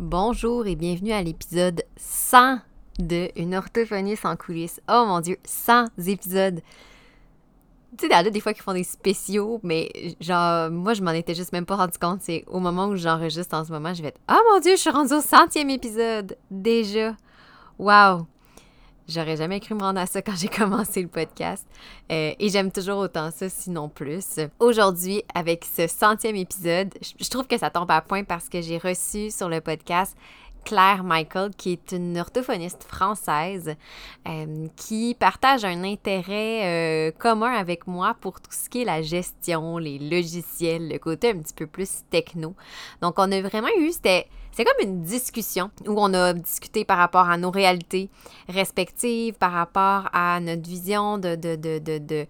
Bonjour et bienvenue à l'épisode 100 de Une orthophoniste en coulisses. Oh mon dieu, 100 épisodes. Tu sais, il y a des fois qui font des spéciaux, mais genre, moi, je m'en étais juste même pas rendu compte. C'est au moment où j'enregistre en ce moment, je vais être Oh mon dieu, je suis rendue au centième épisode déjà. Wow! J'aurais jamais cru me rendre à ça quand j'ai commencé le podcast. Euh, et j'aime toujours autant ça, sinon plus. Aujourd'hui, avec ce centième épisode, je trouve que ça tombe à point parce que j'ai reçu sur le podcast Claire Michael, qui est une orthophoniste française, euh, qui partage un intérêt euh, commun avec moi pour tout ce qui est la gestion, les logiciels, le côté un petit peu plus techno. Donc, on a vraiment eu, c'était... C'est comme une discussion où on a discuté par rapport à nos réalités respectives, par rapport à notre vision de, de, de, de, de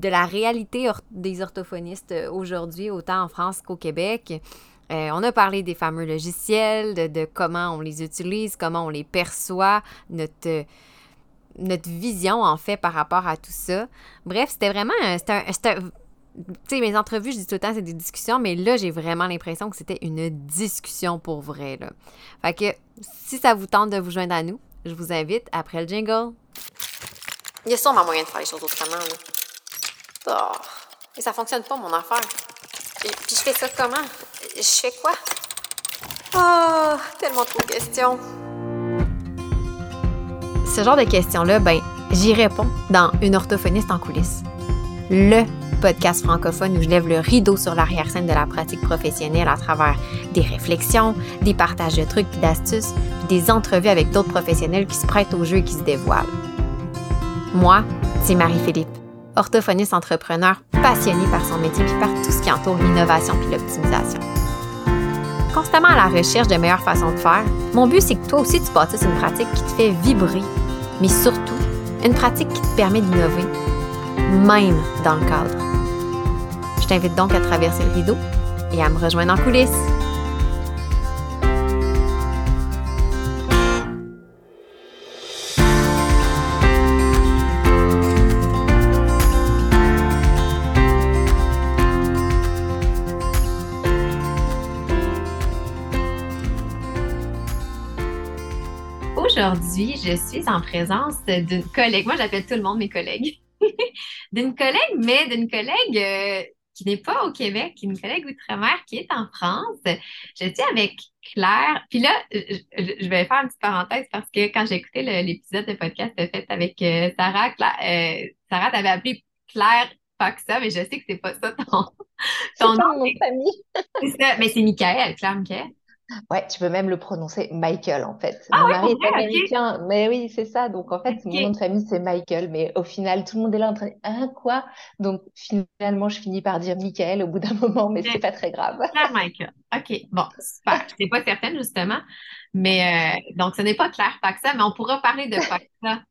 de la réalité des orthophonistes aujourd'hui, autant en France qu'au Québec. Euh, on a parlé des fameux logiciels, de, comment on les utilise, comment on les perçoit, notre, notre vision en fait par rapport à tout ça. Bref, c'était vraiment c'était tu sais, mes entrevues, je dis tout le temps, c'est des discussions, mais là, j'ai vraiment l'impression que c'était une discussion pour vrai. Là. Fait que si ça vous tente de vous joindre à nous, je vous invite après le jingle. Il y a sûrement moyen de faire les choses autrement. Là. Oh, et ça fonctionne pas, mon affaire. Et, puis je fais ça comment? Je fais quoi? Oh, tellement trop de questions. Ce genre de questions-là, ben, j'y réponds dans Une orthophoniste en coulisses. Le podcast francophone où je lève le rideau sur l'arrière-scène de la pratique professionnelle à travers des réflexions, des partages de trucs et d'astuces, puis des entrevues avec d'autres professionnels qui se prêtent au jeu et qui se dévoilent. Moi, c'est Marie-Philippe, orthophoniste entrepreneur passionnée par son métier puis par tout ce qui entoure l'innovation puis l'optimisation. Constamment à la recherche de meilleures façons de faire, mon but c'est que toi aussi tu bâtisses une pratique qui te fait vibrer, mais surtout une pratique qui te permet d'innover, même dans le cadre t'invite donc à traverser le rideau et à me rejoindre en coulisses. Aujourd'hui, je suis en présence d'une collègue. Moi, j'appelle tout le monde mes collègues. d'une collègue, mais d'une collègue euh, qui n'est pas au Québec, une collègue outre-mer qui est en France. Je suis avec Claire. Puis là, je, vais faire une petite parenthèse parce que quand j'ai écouté l'épisode de podcast fait avec euh, Sarah, euh, Sarah t'avait appelé Claire pas ça, mais je sais que c'est pas ça ton, ton nom. famille. c'est ça, mais c'est Michael, Claire Michael. Ouais, tu peux même le prononcer Michael en fait. Ah, Mon ouais, mari est américain, mais oui, c'est ça. Donc en fait, mon nom de famille c'est Michael, mais au final, tout le monde est là en train de ah quoi? Donc finalement, je finis par dire Michael au bout d'un moment, mais c'est pas très grave. Claire Michael. OK, bon, super. Je n'étais pas certaine justement, mais euh, donc ce n'est pas Claire Paxa, mais on pourra parler de Paxa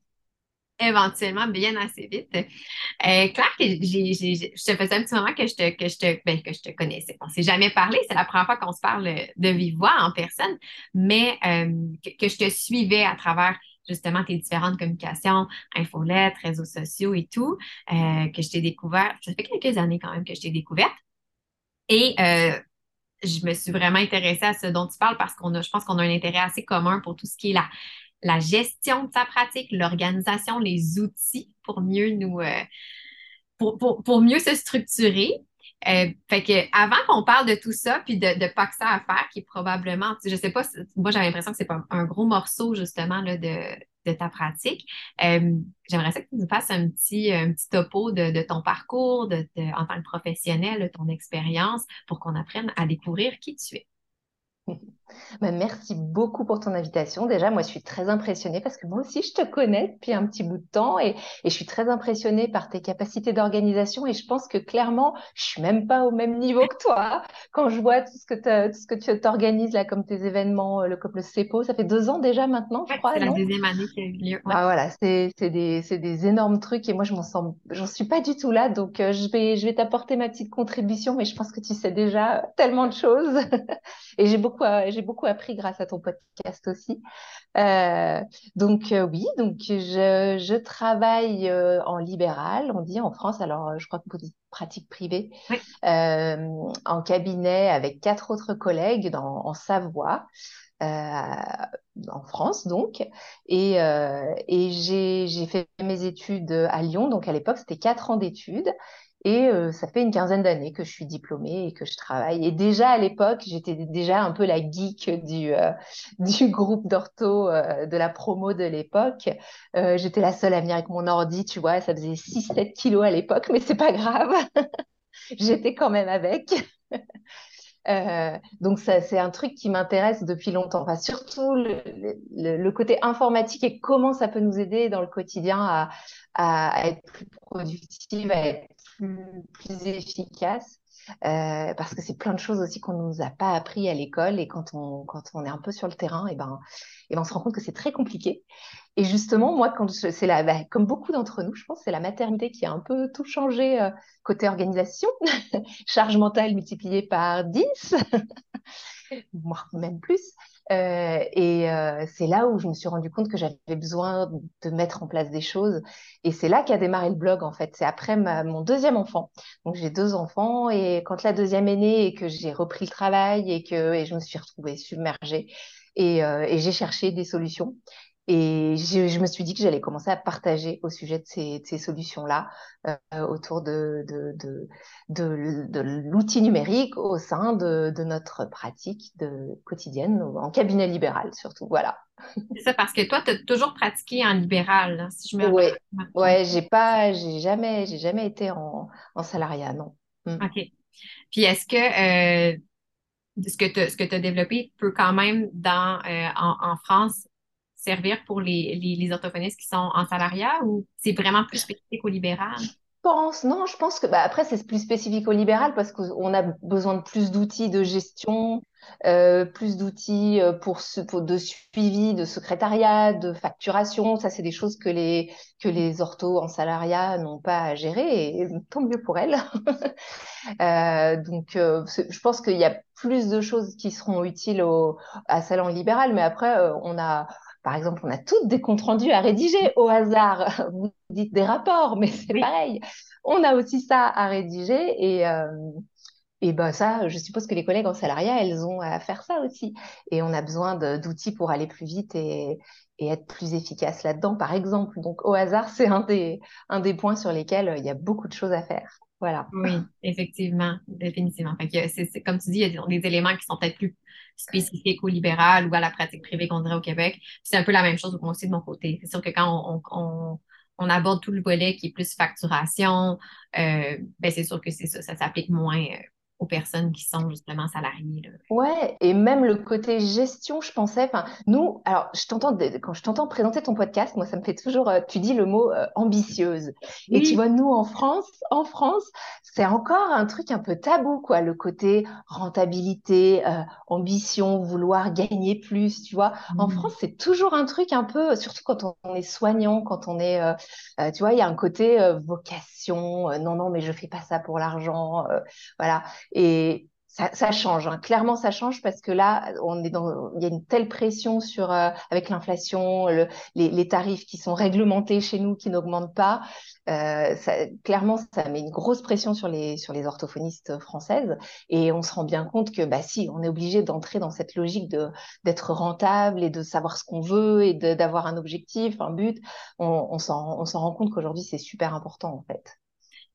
éventuellement bien assez vite. Euh, Claire, je te faisais un petit moment que je te, que je te, ben, que je te connaissais. On ne s'est jamais parlé, c'est la première fois qu'on se parle de vive voix en personne, mais euh, que, je te suivais à travers justement tes différentes communications, infolettes, réseaux sociaux et tout, euh, que je t'ai découvert. Ça fait quelques années quand même que je t'ai découverte. Et je me suis vraiment intéressée à ce dont tu parles parce qu'on a, je pense qu'on a un intérêt assez commun pour tout ce qui est la, la gestion de sa pratique, l'organisation, les outils pour mieux nous euh, pour, pour, mieux se structurer. Euh, fait que avant qu'on parle de tout ça, puis de, de pas que ça à faire, qui est probablement, je sais pas, moi j'avais l'impression que c'est pas un gros morceau justement de, ta pratique. Euh, j'aimerais ça que tu nous fasses un petit, topo de, de ton parcours de, en tant que professionnel, de ton expérience, pour qu'on apprenne à découvrir qui tu es. Bah, merci beaucoup pour ton invitation. Déjà, moi, je suis très impressionnée parce que moi aussi, je te connais depuis un petit bout de temps et, je suis très impressionnée par tes capacités d'organisation et je pense que clairement, je suis même pas au même niveau que toi. Quand je vois tout ce que, tout ce que tu t'organises là, comme tes événements, le, comme le CEPO, ça fait deux ans déjà maintenant, je crois. C'est la deuxième année qui a eu lieu. Ah, voilà, c'est des, des, énormes trucs et moi, je m'en sens, j'en suis pas du tout là. Donc, euh, je vais, je vais t'apporter ma petite contribution, mais je pense que tu sais déjà tellement de choses et j'ai beaucoup, j'ai beaucoup appris grâce à ton podcast aussi. Euh, donc oui, donc je, je travaille en libéral, on dit en France, alors je crois que vous dites pratique privée, en cabinet avec quatre autres collègues dans, en Savoie. en France donc. Et, et j'ai fait mes études à Lyon. Donc à l'époque c'était quatre ans d'études et euh, ça fait une quinzaine d'années que je suis diplômée et que je travaille. Et déjà à l'époque, j'étais déjà un peu la geek du, euh, groupe d'ortho euh, de la promo de l'époque. j'étais la seule à venir avec mon ordi, tu vois, ça faisait 6-7 kilos à l'époque, mais c'est pas grave. j'étais quand même avec. Donc ça, c'est un truc qui m'intéresse depuis longtemps. Enfin, surtout le, côté informatique et comment ça peut nous aider dans le quotidien à, être plus productive, à être plus, efficace. Euh, parce que c'est plein de choses aussi qu'on ne nous a pas appris à l'école et quand on, quand on est un peu sur le terrain, et eh ben, et eh ben on se rend compte que c'est très compliqué. Et justement, moi, quand c'est la, bah, comme beaucoup d'entre nous, je pense, c'est la maternité qui a un peu tout changé euh, côté organisation, charge mentale multipliée par 10, voire même plus. Euh, et euh, c'est là où je me suis rendu compte que j'avais besoin de mettre en place des choses. Et c'est là qu'a démarré le blog, en fait. C'est après mon deuxième enfant. Donc, j'ai deux enfants. Et quand la deuxième est née et que j'ai repris le travail et que je me suis retrouvée submergée et j'ai cherché des solutions. Et je, me suis dit que j'allais commencer à partager au sujet de ces, solutions-là euh, autour de, de, l'outil numérique au sein de, notre pratique de, quotidienne, en cabinet libéral surtout. Voilà. C'est ça, parce que toi, tu as toujours pratiqué en libéral, si je me Oui, ouais, j'ai pas, j'ai jamais, j'ai jamais été en, salariat, non. Mm. OK. Puis est-ce que euh, ce que tu as développé peut quand même dans, euh, en, France servir pour les, les, orthophonistes qui sont en salariat ou c'est vraiment plus spécifique au libéral? pense, non, je pense que bah, après c'est plus spécifique au libéral parce qu'on a besoin de plus d'outils de gestion, euh, plus d'outils euh, pour, de suivi, de secrétariat, de facturation. Ça, c'est des choses que les que les orthos en salariat n'ont pas à gérer et tant mieux pour elles. euh, donc, je pense qu'il y a plus de choses qui seront utiles à salon libéral, mais après on a par exemple, on a toutes des comptes rendus à rédiger au hasard. Vous dites des rapports, mais c'est pareil. On a aussi ça à rédiger et, euh, et ben ça, je suppose que les collègues en salariat, elles ont à faire ça aussi. Et on a besoin d'outils pour aller plus vite et, et être plus efficace là-dedans, par exemple. Donc, au hasard, c'est un des, un des points sur lesquels il y a beaucoup de choses à faire. Voilà. Oui, effectivement, définitivement. c'est, comme tu dis, il y a des éléments qui sont peut-être plus spécifiques au libéral ou à la pratique privée qu'on dirait au Québec. C'est un peu la même chose aussi de mon côté. C'est sûr que quand on, on, aborde tout le volet qui est plus facturation, euh, ben c'est sûr que c'est ça, ça s'applique moins euh, aux personnes qui sont justement salariées. Là. Ouais, et même le côté gestion, je pensais, enfin, nous, alors, je t'entends, quand je t'entends présenter ton podcast, moi, ça me fait toujours, euh, tu dis le mot euh, ambitieuse. Et tu vois, nous, en France, en France, c'est encore un truc un peu tabou, quoi, le côté rentabilité, euh, ambition, vouloir gagner plus, tu vois. En mmh. France, c'est toujours un truc un peu, surtout quand on, est soignant, quand on est, tu vois, il y a un côté vocation, non, non, mais je fais pas ça pour l'argent, voilà. Et ça, change, hein. clairement ça change parce que là, on est dans, il y a une telle pression sur euh, avec l'inflation, les, tarifs qui sont réglementés chez nous, qui n'augmentent pas. Euh, clairement, ça met une grosse pression sur les sur les orthophonistes françaises et on se rend bien compte que bah si, on est obligé d'entrer dans cette logique de d'être rentable et de savoir ce qu'on veut et d'avoir un objectif, un but. On, on s'en rend compte qu'aujourd'hui c'est super important en fait.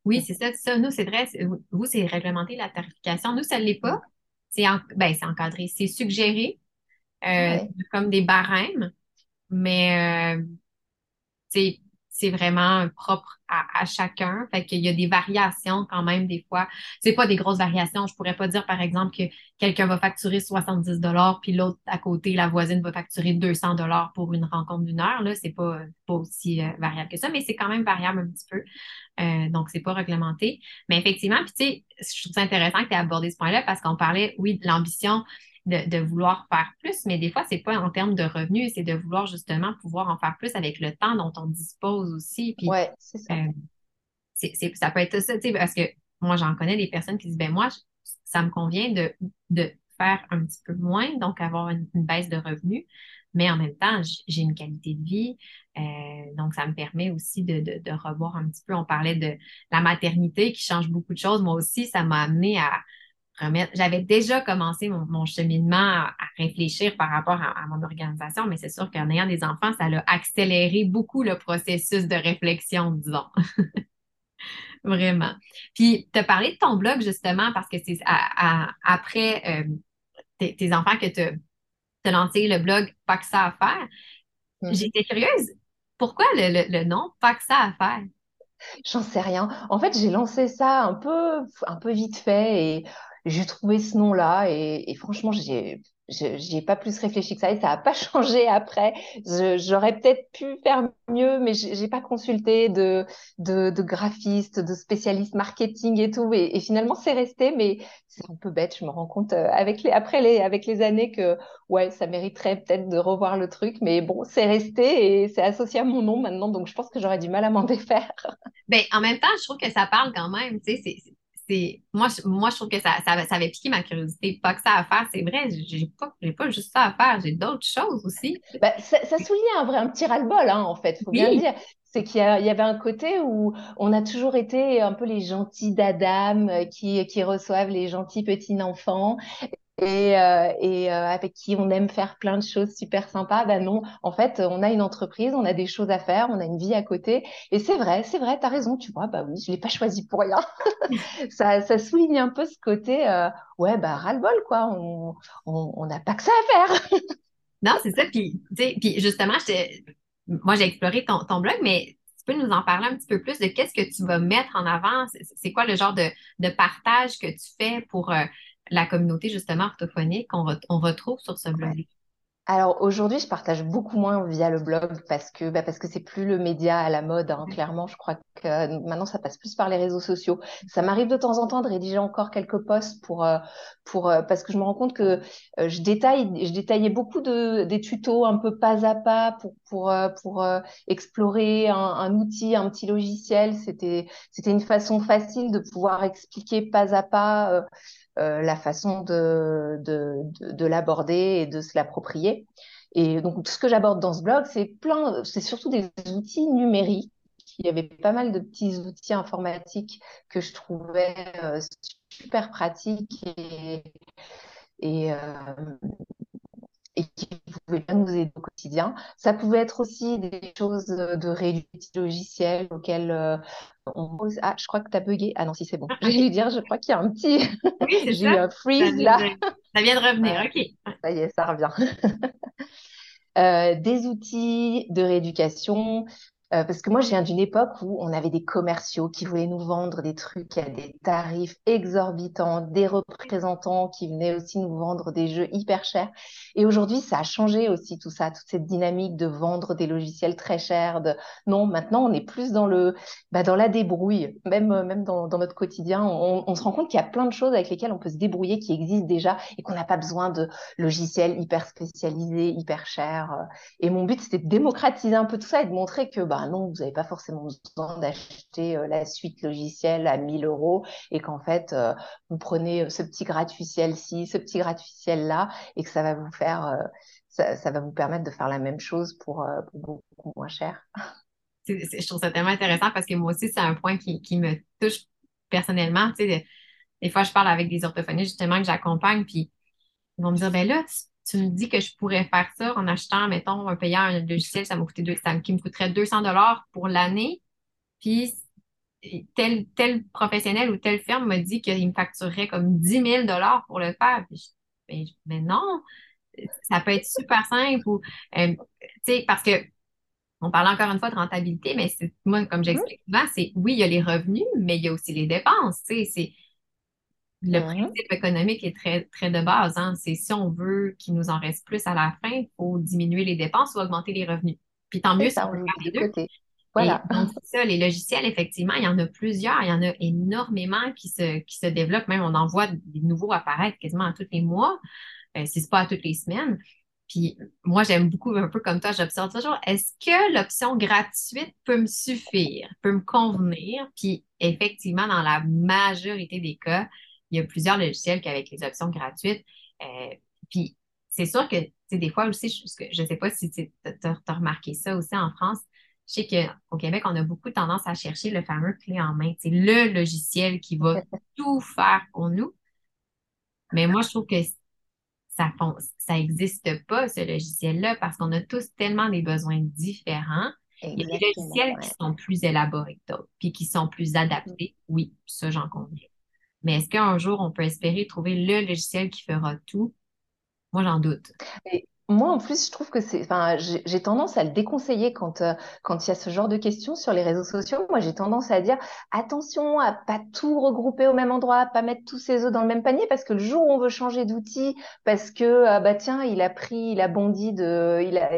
Oui, c'est ça, ça. Nous, c'est vrai, vous, c'est réglementer la tarification. Nous, ça ne l'est pas. C'est ben, encadré. C'est suggéré euh, comme des barèmes, mais euh, c'est vraiment propre à, chacun. Fait qu'il y a des variations quand même des fois. C'est pas des grosses variations. Je pourrais pas dire, par exemple, que quelqu'un va facturer 70 dollars puis l'autre à côté, la voisine va facturer 200 dollars pour une rencontre d'une heure. Là, c'est pas, pas aussi euh, variable que ça, mais c'est quand même variable un petit peu. Euh, donc, c'est pas réglementé. Mais effectivement, puis tu sais, je trouve ça intéressant que tu aies abordé ce point-là parce qu'on parlait, oui, de l'ambition de, vouloir faire plus, mais des fois, c'est pas en termes de revenus, c'est de vouloir justement pouvoir en faire plus avec le temps dont on dispose aussi. Puis, ouais, c'est ça. Euh, ça peut être ça, parce que moi, j'en connais des personnes qui disent, ben moi, ça me convient de, de faire un petit peu moins, donc avoir une, baisse de revenus. Mais en même temps, j'ai une qualité de vie. Euh, donc, ça me permet aussi de, de, revoir un petit peu. On parlait de la maternité qui change beaucoup de choses. Moi aussi, ça m'a amené à remettre. J'avais déjà commencé mon, cheminement à, réfléchir par rapport à, mon organisation, mais c'est sûr qu'en ayant des enfants, ça a accéléré beaucoup le processus de réflexion, disons. Vraiment. Puis, tu as parlé de ton blog justement parce que c'est après euh, tes, enfants que tu as lancé le blog Pas que ça à faire. Mm-hmm. J'étais curieuse. Pourquoi le, le, nom Pas que ça à faire? J'en sais rien. En fait, j'ai lancé ça un peu, un peu vite fait et j'ai trouvé ce nom-là et, franchement, j'ai j'y pas plus réfléchi que ça et ça n'a pas changé après. J'aurais peut-être pu faire mieux, mais j'ai pas consulté de, de, de graphiste, de spécialiste marketing et tout. Et, finalement, c'est resté, mais c'est un peu bête. Je me rends compte euh, avec les, après les, avec les années que ouais, ça mériterait peut-être de revoir le truc, mais bon, c'est resté et c'est associé à mon nom maintenant, donc je pense que j'aurais du mal à m'en défaire. Ben, en même temps, je trouve que ça parle quand même. Tu sais, c'est moi, je, moi, je trouve que ça, ça, ça, avait piqué ma curiosité. Pas que ça à faire, c'est vrai, j'ai pas, pas juste ça à faire, j'ai d'autres choses aussi. Ben, ça, ça souligne un vrai un petit ras-le-bol, hein, en fait, faut bien le dire. C'est qu'il y, y, avait un côté où on a toujours été un peu les gentils d'Adam euh, qui, qui reçoivent les gentils petits enfants et, euh, et euh, avec qui on aime faire plein de choses super sympas. Ben non, en fait, on a une entreprise, on a des choses à faire, on a une vie à côté. Et c'est vrai, c'est vrai, tu as raison, tu vois, bah oui, je l'ai pas choisi pour rien. ça, ça souligne un peu ce côté, euh, ouais, bah ras-le-bol, quoi. On n'a pas que ça à faire. non, c'est ça. Puis, puis justement, moi, j'ai exploré ton, ton blog, mais tu peux nous en parler un petit peu plus de qu'est-ce que tu vas mettre en avant? C'est quoi le genre de, de partage que tu fais pour la communauté justement orthophonique qu'on on retrouve sur ce blog. Alors aujourd'hui, je partage beaucoup moins via le blog parce que bah parce que c'est plus le média à la mode. Hein. Clairement, je crois que euh, maintenant ça passe plus par les réseaux sociaux. Ça m'arrive de temps en temps de rédiger encore quelques posts pour euh, pour euh, parce que je me rends compte que je détaille je détaillais beaucoup de des tutos un peu pas à pas pour pour pour explorer un, un, outil, un petit logiciel. C'était c'était une façon facile de pouvoir expliquer pas à pas euh, la façon de, de, de, l'aborder et de se l'approprier. Et donc, tout ce que j'aborde dans ce blog, c'est plein, c'est surtout des outils numériques. Il y avait pas mal de petits outils informatiques que je trouvais euh, super pratiques et, et, euh, et qui pouvaient bien nous aider au quotidien. Ça pouvait être aussi des choses de réussite logicielle auxquelles euh, on pose. Ah, je crois que tu as bugué. Ah non, si c'est bon. Je vais lui dire, je crois qu'il y a un petit. Oui, J'ai eu un freeze là. Ça vient de revenir, ok. Ça y est, ça revient. Euh, des outils de rééducation, euh, parce que moi, je viens d'une époque où on avait des commerciaux qui voulaient nous vendre des trucs à des tarifs exorbitants, des représentants qui venaient aussi nous vendre des jeux hyper chers. Et aujourd'hui, ça a changé aussi tout ça, toute cette dynamique de vendre des logiciels très chers. Non, maintenant, on est plus dans le, bah, dans la débrouille, même même dans, dans notre quotidien. On, on se rend compte qu'il y a plein de choses avec lesquelles on peut se débrouiller, qui existent déjà, et qu'on n'a pas besoin de logiciels hyper spécialisés, hyper chers. Et mon but, c'était de démocratiser un peu tout ça et de montrer que bah, non, vous n'avez pas forcément besoin d'acheter euh, la suite logicielle à 1000 euros et qu'en fait, euh, vous prenez euh, ce petit gratuitiel-ci, ce petit gratuitiel-là et que ça va vous faire, ça, va vous permettre de faire la même chose pour, beaucoup moins cher. je trouve ça tellement intéressant parce que moi aussi, c'est un point qui, me touche personnellement. des, fois, je parle avec des orthophonistes justement que j'accompagne, puis ils vont me dire, ben là, tu me dis que je pourrais faire ça en achetant, mettons, un payant un logiciel, ça, ça qui me coûterait 200 dollars pour l'année. Puis tel, tel professionnel ou telle firme m'a dit qu'il me facturerait comme 10 000 dollars pour le faire. Ben, mais non, ça peut être super simple. Ou, euh, parce que on parle encore une fois de rentabilité, mais moi, comme j'explique souvent, c'est oui, il y a les revenus, mais il y a aussi les dépenses. C'est le principe économique est très, très de base. Hein. C'est si on veut qu'il nous en reste plus à la fin, il faut diminuer les dépenses ou augmenter les revenus. Puis tant mieux si on veut faire les deux. Voilà. donc, ça, les logiciels, effectivement, il y en a plusieurs, il y en a énormément qui se, qui se développent. Même on en voit des nouveaux apparaître quasiment à tous les mois, euh, si ce n'est pas à toutes les semaines. Puis moi, j'aime beaucoup, un peu comme toi, j'observe toujours, est-ce que l'option gratuite peut me suffire, peut me convenir? Puis effectivement, dans la majorité des cas, il y a plusieurs logiciels qui, avec les options gratuites, puis c'est sûr que, des fois aussi, je ne sais pas si tu as remarqué ça aussi en France, je sais qu'au Québec, on a beaucoup tendance à chercher le fameux clé en main. C'est le logiciel qui va tout faire pour nous. Mais moi, je trouve que ça ça n'existe pas, ce logiciel-là, parce qu'on a tous tellement des besoins différents. Il y a des logiciels qui sont plus élaborés que d'autres, puis qui sont plus adaptés. Oui, ça, j'en conviens. Mais est-ce qu'un jour, on peut espérer trouver le logiciel qui fera tout? Moi, j'en doute. Moi, en plus, je trouve que c'est, enfin, j'ai tendance à le déconseiller quand euh, quand il y a ce genre de questions sur les réseaux sociaux. Moi, j'ai tendance à dire attention à pas tout regrouper au même endroit, à pas mettre tous ses œufs dans le même panier, parce que le jour où on veut changer d'outil, parce que ah bah tiens, il a pris, il a bondi de, il a,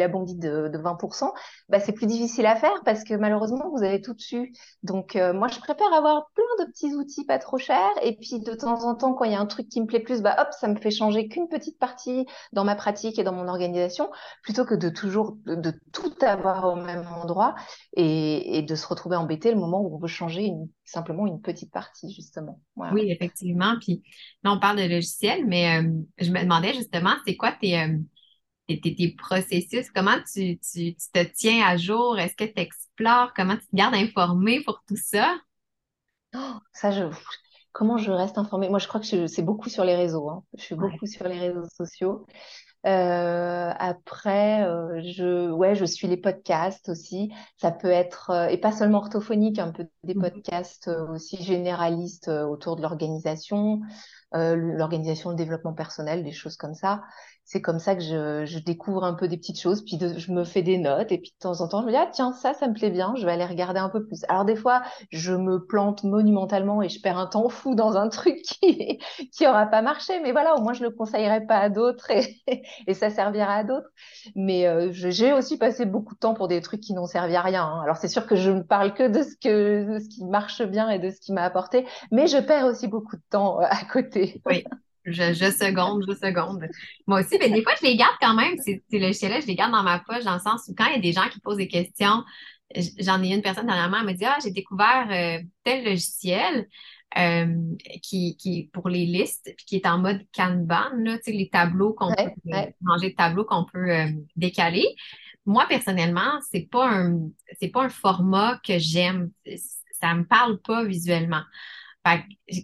a bondi de, de 20%, bah c'est plus difficile à faire parce que malheureusement vous avez tout dessus. Donc euh, moi, je préfère avoir plein de petits outils pas trop chers, et puis de temps en temps, quand il y a un truc qui me plaît plus, bah hop, ça me fait changer qu'une petite partie dans ma pratique et dans mon organisation, plutôt que de toujours de, tout avoir au même endroit et, de se retrouver embêté le moment où on veut changer simplement une petite partie, justement. Oui, effectivement. Puis là, on parle de logiciel, mais euh, je me demandais justement, c'est quoi euh, tes, tes, processus? Comment tu, tu, te tiens à jour? Est-ce que tu explores? Comment tu te gardes informé pour tout ça? Oh, ça, je, comment je reste informée? Moi, je crois que c'est beaucoup sur les réseaux. Hein. Je suis beaucoup sur les réseaux sociaux. Euh, après, euh, je, ouais, je suis les podcasts aussi. Ça peut être, euh, et pas seulement orthophonique, un peu des mmh podcasts aussi généralistes autour de l'organisation, l'organisation, le développement personnel, des choses comme ça c'est comme ça que je, découvre un peu des petites choses, puis je me fais des notes, et puis de temps en temps, je me dis, ah tiens, ça, ça me plaît bien, je vais aller regarder un peu plus. Alors des fois, je me plante monumentalement et je perds un temps fou dans un truc qui qui aura pas marché, mais voilà, au moins je le conseillerai pas à d'autres et, et ça servira à d'autres. Mais euh, j'ai aussi passé beaucoup de temps pour des trucs qui n'ont servi à rien. Hein. Alors c'est sûr que je ne parle que de ce que de ce qui marche bien et de ce qui m'a apporté, mais je perds aussi beaucoup de temps euh, à côté. Oui. Je, je, seconde, je seconde. Moi aussi, mais des fois, je les garde quand même, ces, ces logiciels-là, je les garde dans ma poche, dans le sens où quand il y a des gens qui posent des questions, j'en ai une personne dernièrement, elle m'a dit Ah, j'ai découvert euh, tel logiciel euh, qui, qui pour les listes, puis qui est en mode Kanban, là, tu sais, les tableaux qu'on peut manger de tableaux qu'on peut euh, décaler. Moi, personnellement, c'est pas un c'est pas un format que j'aime. Ça me parle pas visuellement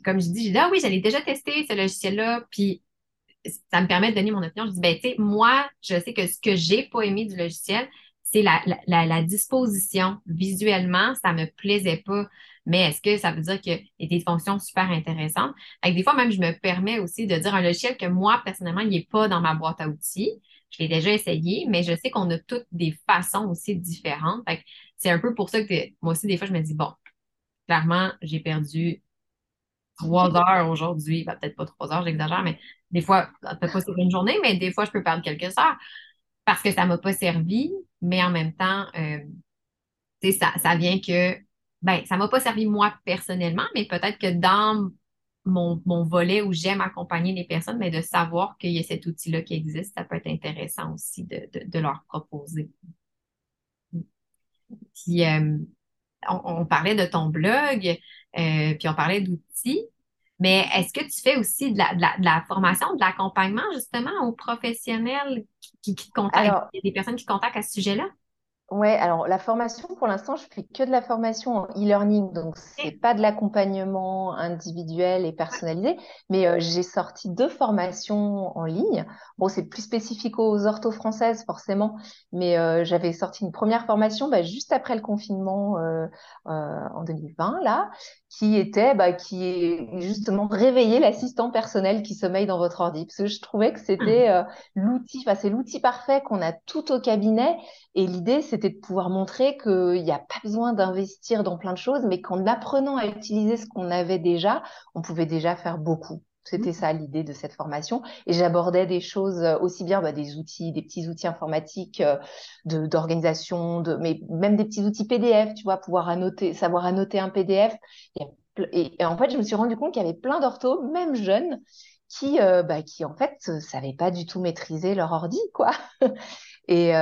comme je dis, j'ai dit, ah oui, j'allais déjà tester ce logiciel-là, puis ça me permet de donner mon opinion. Je dis, ben, tu sais, moi, je sais que ce que j'ai pas aimé du logiciel, c'est la, la, disposition. Visuellement, ça me plaisait pas. Mais est-ce que ça veut dire qu'il y a des fonctions super intéressantes? Fait des fois, même, je me permets aussi de dire un logiciel que moi, personnellement, il n'est pas dans ma boîte à outils. Je l'ai déjà essayé, mais je sais qu'on a toutes des façons aussi différentes. c'est un peu pour ça que moi aussi, des fois, je me dis, bon, clairement, j'ai perdu trois heures aujourd'hui. Ben, peut-être pas trois heures, j'exagère, mais des fois, peut-être pas sur une journée, mais des fois, je peux perdre quelques heures parce que ça ne m'a pas servi, mais en même temps, euh, ça, ça vient que, ben, ça ne m'a pas servi moi personnellement, mais peut-être que dans mon, volet où j'aime accompagner les personnes, mais de savoir qu'il y a cet outil-là qui existe, ça peut être intéressant aussi de, leur proposer. Puis, euh, on, parlait de ton blog, euh, puis on parlait d'outils. Mais est-ce que tu fais aussi de la, formation, de l'accompagnement justement aux professionnels qui, qui te contactent? Des personnes qui te contactent à ce sujet-là? Ouais, alors la formation, pour l'instant, je fais que de la formation en e-learning, donc c'est pas de l'accompagnement individuel et personnalisé, mais euh, j'ai sorti deux formations en ligne. Bon, c'est plus spécifique aux orthos françaises forcément, mais euh, j'avais sorti une première formation bah, juste après le confinement euh, en 2020 là, qui était bah, qui est justement réveiller l'assistant personnel qui sommeille dans votre ordi, parce que je trouvais que c'était mmh. l'outil, enfin c'est l'outil parfait qu'on a tout au cabinet, et l'idée c'est c'était de pouvoir montrer qu'il n'y a pas besoin d'investir dans plein de choses, mais qu'en apprenant à utiliser ce qu'on avait déjà, on pouvait déjà faire beaucoup. C'était mmh. ça l'idée de cette formation. Et j'abordais des choses euh, aussi bien bah, des outils, des petits outils informatiques euh, d'organisation, de, mais même des petits outils PDF, tu vois, pouvoir annoter, savoir annoter un PDF. Et, en fait, je me suis rendu compte qu'il y avait plein d'orthos, même jeunes, qui, euh, bah, qui en fait ne savaient pas du tout maîtriser leur ordi, quoi. et,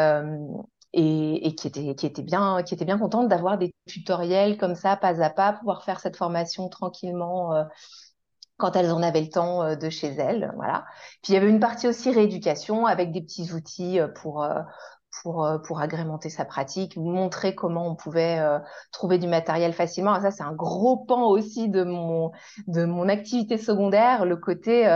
et, qui, était, qui, était bien, qui était bien contente d'avoir des tutoriels comme ça, pas à pas, pouvoir faire cette formation tranquillement euh, quand elles en avaient le temps euh, de chez elles, voilà. Puis il y avait une partie aussi rééducation avec des petits outils euh, pour euh, pour pour agrémenter sa pratique, montrer comment on pouvait trouver du matériel facilement. ça c'est un gros pan aussi de mon de mon activité secondaire, le côté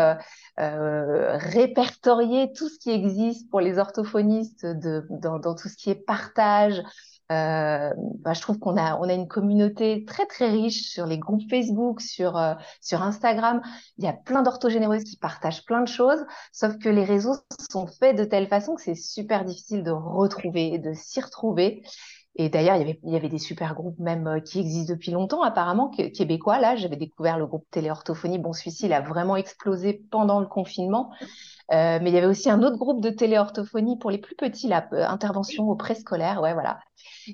euh, répertorier tout ce qui existe pour les orthophonistes de dans, dans tout ce qui est partage, euh, bah, je trouve qu'on a, on a une communauté très très riche sur les groupes Facebook, sur, euh, sur Instagram. Il y a plein d'orthogénéreuses qui partagent plein de choses, sauf que les réseaux sont faits de telle façon que c'est super difficile de retrouver, de s'y retrouver. Et d'ailleurs, il y avait, il y avait des super groupes même euh, qui existent depuis longtemps, apparemment, québécois. Là, j'avais découvert le groupe Téléorthophonie. Bon, celui-ci, il a vraiment explosé pendant le confinement. Euh, mais il y avait aussi un autre groupe de téléorthophonie pour les plus petits, la intervention au préscolaire. Ouais, voilà.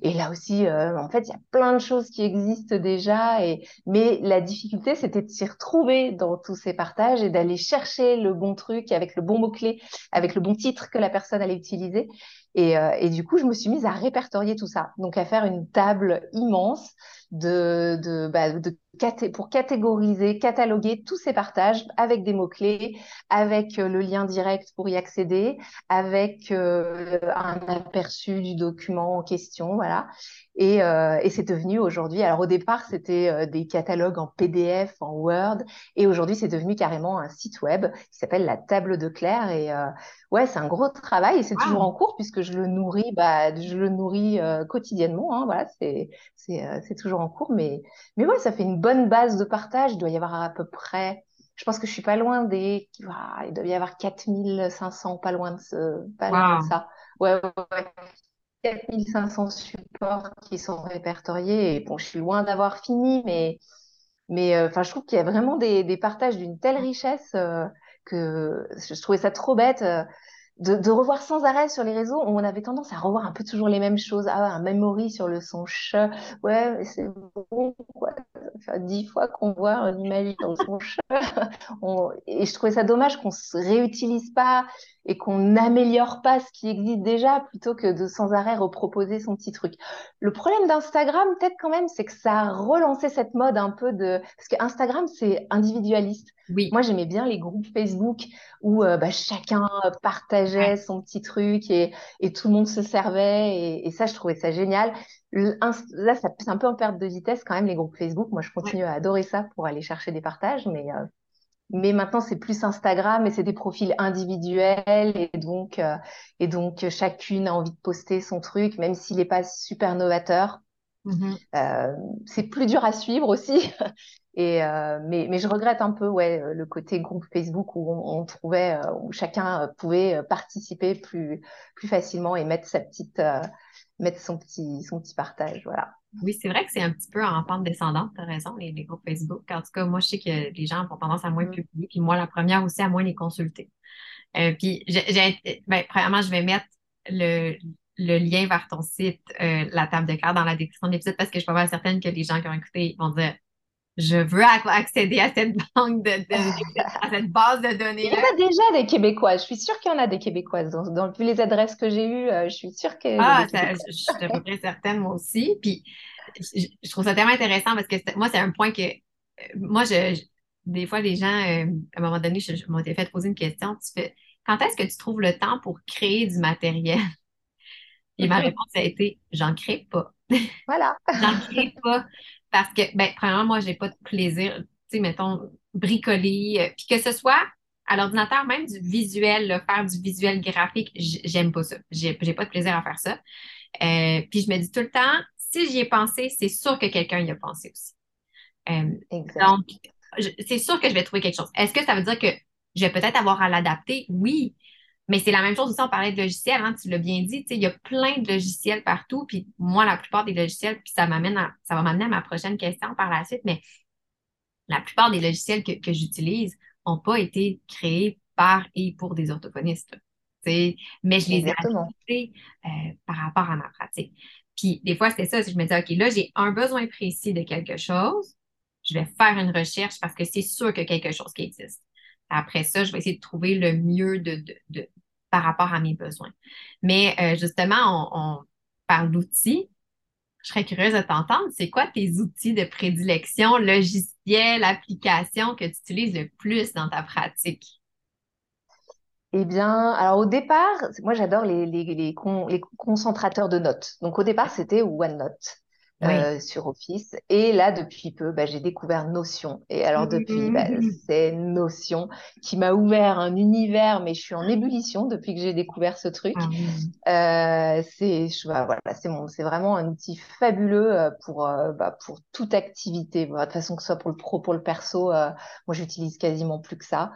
Et là aussi, euh, en fait, il y a plein de choses qui existent déjà. Et... Mais la difficulté, c'était de s'y retrouver dans tous ces partages et d'aller chercher le bon truc avec le bon mot-clé, avec le bon titre que la personne allait utiliser. Et, euh, du coup, je me suis mise à répertorier tout ça. Donc, à faire une table immense de, de, bah, de pour catégoriser, cataloguer tous ces partages avec des mots-clés, avec euh, le lien direct pour y accéder, avec euh, un aperçu du document en question, voilà. Et, euh, et c'est devenu aujourd'hui, alors au départ, c'était des catalogues en PDF, en Word, et aujourd'hui, c'est devenu carrément un site web qui s'appelle la table de Claire. Et ouais, c'est un gros travail et c'est toujours en cours puisque je le nourris, bah, je le nourris quotidiennement. Hein, voilà, c'est c'est toujours en cours, mais mais ouais, ça fait une bonne base de partage. Il doit y avoir à peu près, je pense que je suis pas loin des, il doit y avoir 4500, pas loin de, ce, pas loin de ça. Ouais, ouais, 4500 supports qui sont répertoriés. Et bon, je suis loin d'avoir fini, mais, mais euh, je trouve qu'il y a vraiment des, partages d'une telle richesse euh, que je trouvais ça trop bête. De, revoir sans arrêt sur les réseaux, on avait tendance à revoir un peu toujours les mêmes choses. Ah, un memory sur le son chat. Ouais, c'est bon, quoi. Ça fait dix fois qu'on voit une image sur le son chat. Et je trouvais ça dommage qu'on se réutilise pas et qu'on n'améliore pas ce qui existe déjà plutôt que de sans arrêt reproposer son petit truc. Le problème d'Instagram, peut-être quand même, c'est que ça a relancé cette mode un peu de... Parce que Instagram, c'est individualiste. Oui. Moi, j'aimais bien les groupes Facebook où euh, bah, chacun partageait son petit truc et, et, tout le monde se servait. Et, et ça, je trouvais ça génial. Là, c'est un peu en perte de vitesse quand même, les groupes Facebook. Moi, je continue à adorer ça pour aller chercher des partages, mais euh, mais maintenant, c'est plus Instagram et c'est des profils individuels et donc, euh, et donc chacune a envie de poster son truc, même s'il n'est pas super novateur. Mm-hmm. Euh, c'est plus dur à suivre aussi. Et euh, mais, mais je regrette un peu ouais, le côté groupe Facebook où on, on trouvait où chacun pouvait participer plus, plus facilement et mettre sa petite mettre son petit son petit partage. Voilà. Oui, c'est vrai que c'est un petit peu en pente descendante, tu as raison, les, groupes Facebook. En tout cas, moi, je sais que les gens ont tendance à moins mm. publier, puis moi, la première aussi, à moins les consulter. Euh, puis, j'ai, ben, premièrement, je vais mettre le, lien vers ton site, euh, la table de cœur, dans la description de l'épisode, parce que je suis pas mal certaine que les gens qui ont écouté vont dire je veux accéder à cette banque de, à cette base de données. Il y en a déjà des Québécois. Je suis sûre qu'il y en a des Québécoises. Dans, dans vu les adresses que j'ai eues, euh, je suis sûre que. Ah, je, suis à peu près certaine, moi aussi. Puis, je, trouve ça tellement intéressant parce que moi, c'est un point que. Euh, moi, je, des fois, les gens, euh, à un moment donné, je, je m'étais fait poser une question. Tu fais, quand est-ce que tu trouves le temps pour créer du matériel? Et ma réponse a été, j'en crée pas. Voilà. j'en crée pas. Parce que, ben, premièrement, moi, j'ai pas de plaisir, tu sais, mettons, bricoler, euh, puis que ce soit à l'ordinateur, même du visuel, faire du visuel graphique, j'aime pas ça. J'ai pas de plaisir à faire ça. Euh, puis je me dis tout le temps, si j'y ai pensé, c'est sûr que quelqu'un y a pensé aussi. Euh, donc, c'est sûr que je vais trouver quelque chose. Est-ce que ça veut dire que je vais peut-être avoir à l'adapter? Oui. Mais c'est la même chose aussi, on parlait de logiciels, hein, tu l'as bien dit, il y a plein de logiciels partout, puis moi, la plupart des logiciels, puis ça m'amène ça va m'amener à ma prochaine question par la suite, mais la plupart des logiciels que, j'utilise n'ont pas été créés par et pour des orthophonistes. mais je les ai adaptés euh, par rapport à ma pratique. Puis des fois, c'est ça, je me dis, OK, là, j'ai un besoin précis de quelque chose, je vais faire une recherche parce que c'est sûr que quelque chose qui existe. Après ça, je vais essayer de trouver le mieux de, par rapport à mes besoins. Mais euh, justement, on, d'outils. Je serais curieuse de t'entendre. C'est quoi tes outils de prédilection logiciel, l'application que tu utilises le plus dans ta pratique? Eh bien, alors au départ, moi j'adore les, les, concentrateurs de notes. Donc au départ, c'était OneNote. Euh, sur Office. Et là, depuis peu, bah, j'ai découvert Notion. Et alors depuis, bah, c'est Notion qui m'a ouvert un univers, mais je suis en ébullition depuis que j'ai découvert ce truc. Ah euh, c'est voilà, mon, c'est vraiment un outil fabuleux euh, pour bah, pour toute activité. de toute façon, que ce soit pour le pro, pour le perso, moi j'utilise quasiment plus que ça.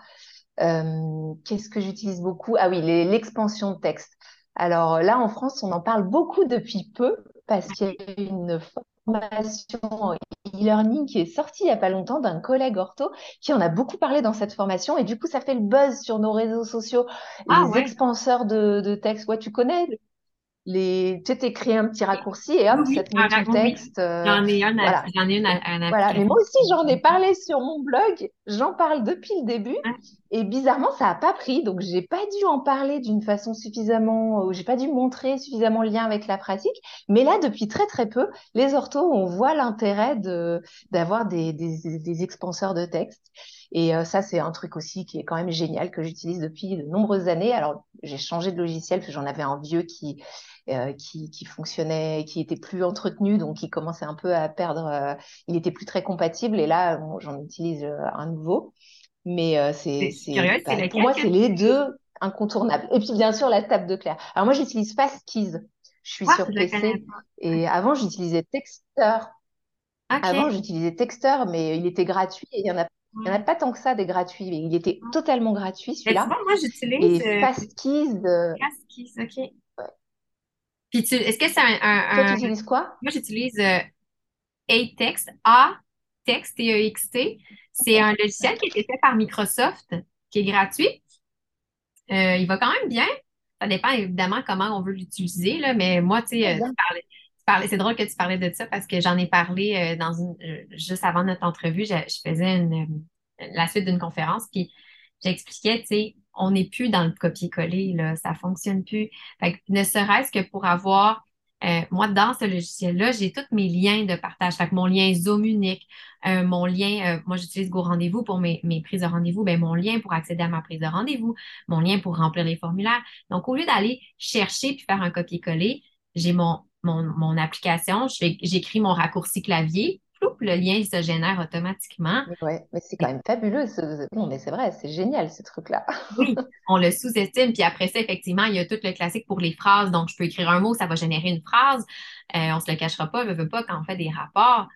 Qu'est-ce que j'utilise beaucoup? Ah oui, l'expansion de texte. Alors là, en France, on en parle beaucoup depuis peu parce qu'il y a une formation e-learning qui est sortie il n'y a pas longtemps d'un collègue ortho qui en a beaucoup parlé dans cette formation et du coup ça fait le buzz sur nos réseaux sociaux, ah les expanseurs de, de texte. Ouais, tu connais? Les, tu sais, créé un petit raccourci et hop, ça te met le texte. Euh, j'en ai un, voilà. j'en ai une Voilà, mais moi aussi j'en ai parlé sur mon blog, j'en parle depuis le début et bizarrement ça n'a pas pris, donc j'ai pas dû en parler d'une façon suffisamment, ou j'ai pas dû montrer suffisamment le lien avec la pratique, mais là depuis très très peu, les orthos on voit l'intérêt de d'avoir des, des, des expanseurs de texte. Et euh, ça, c'est un truc aussi qui est quand même génial que j'utilise depuis de nombreuses années. Alors, j'ai changé de logiciel parce que j'en avais un vieux qui, euh, qui, qui, fonctionnait, qui était plus entretenu, donc qui commençait un peu à perdre. Euh, il était plus très compatible. Et là, j'en utilise euh, un nouveau. Mais c'est, c'est, bah, pour moi, c'est les deux incontournables. Et puis, bien sûr, la table de Claire. Alors, moi, j'utilise FastKeys. Je suis ah, sur PC. Et avant, j'utilisais Texter. Avant, j'utilisais Texter, mais il était gratuit et il y en a il n'y en a pas tant que ça des gratuits, mais il était totalement gratuit celui-là. moi j'utilise. Et FastKeys. FastKeys, ok. Puis est-ce que c'est un, Toi, tu utilises quoi? Moi, j'utilise euh, A-Text, A-Text, T-E-X-T. C'est un logiciel qui a été fait par Microsoft, qui est gratuit. Euh, il va quand même bien. Ça dépend évidemment comment on veut l'utiliser, là, mais moi, tu sais, euh, c'est drôle que tu parlais de ça parce que j'en ai parlé dans une, juste avant notre entrevue. Je, faisais une, la suite d'une conférence, puis j'expliquais, tu sais, on n'est plus dans le copier-coller, là, ça fonctionne plus. Fait ne serait-ce que pour avoir, euh, moi, dans ce logiciel-là, j'ai tous mes liens de partage. Fait que mon lien Zoom unique, euh, mon lien, euh, moi, j'utilise Go Rendez-vous pour mes, prises de rendez-vous, ben, mon lien pour accéder à ma prise de rendez-vous, mon lien pour remplir les formulaires. Donc, au lieu d'aller chercher puis faire un copier-coller, j'ai mon, mon, mon application, j'écris mon raccourci clavier, le lien il se génère automatiquement. Oui, mais c'est quand même fabuleux. Non, mais c'est vrai, c'est génial ce truc-là. oui, on le sous-estime. Puis après ça, effectivement, il y a tout le classique pour les phrases. Donc, je peux écrire un mot, ça va générer une phrase. Euh, on ne se le cachera pas, ne veut pas, quand on fait des rapports,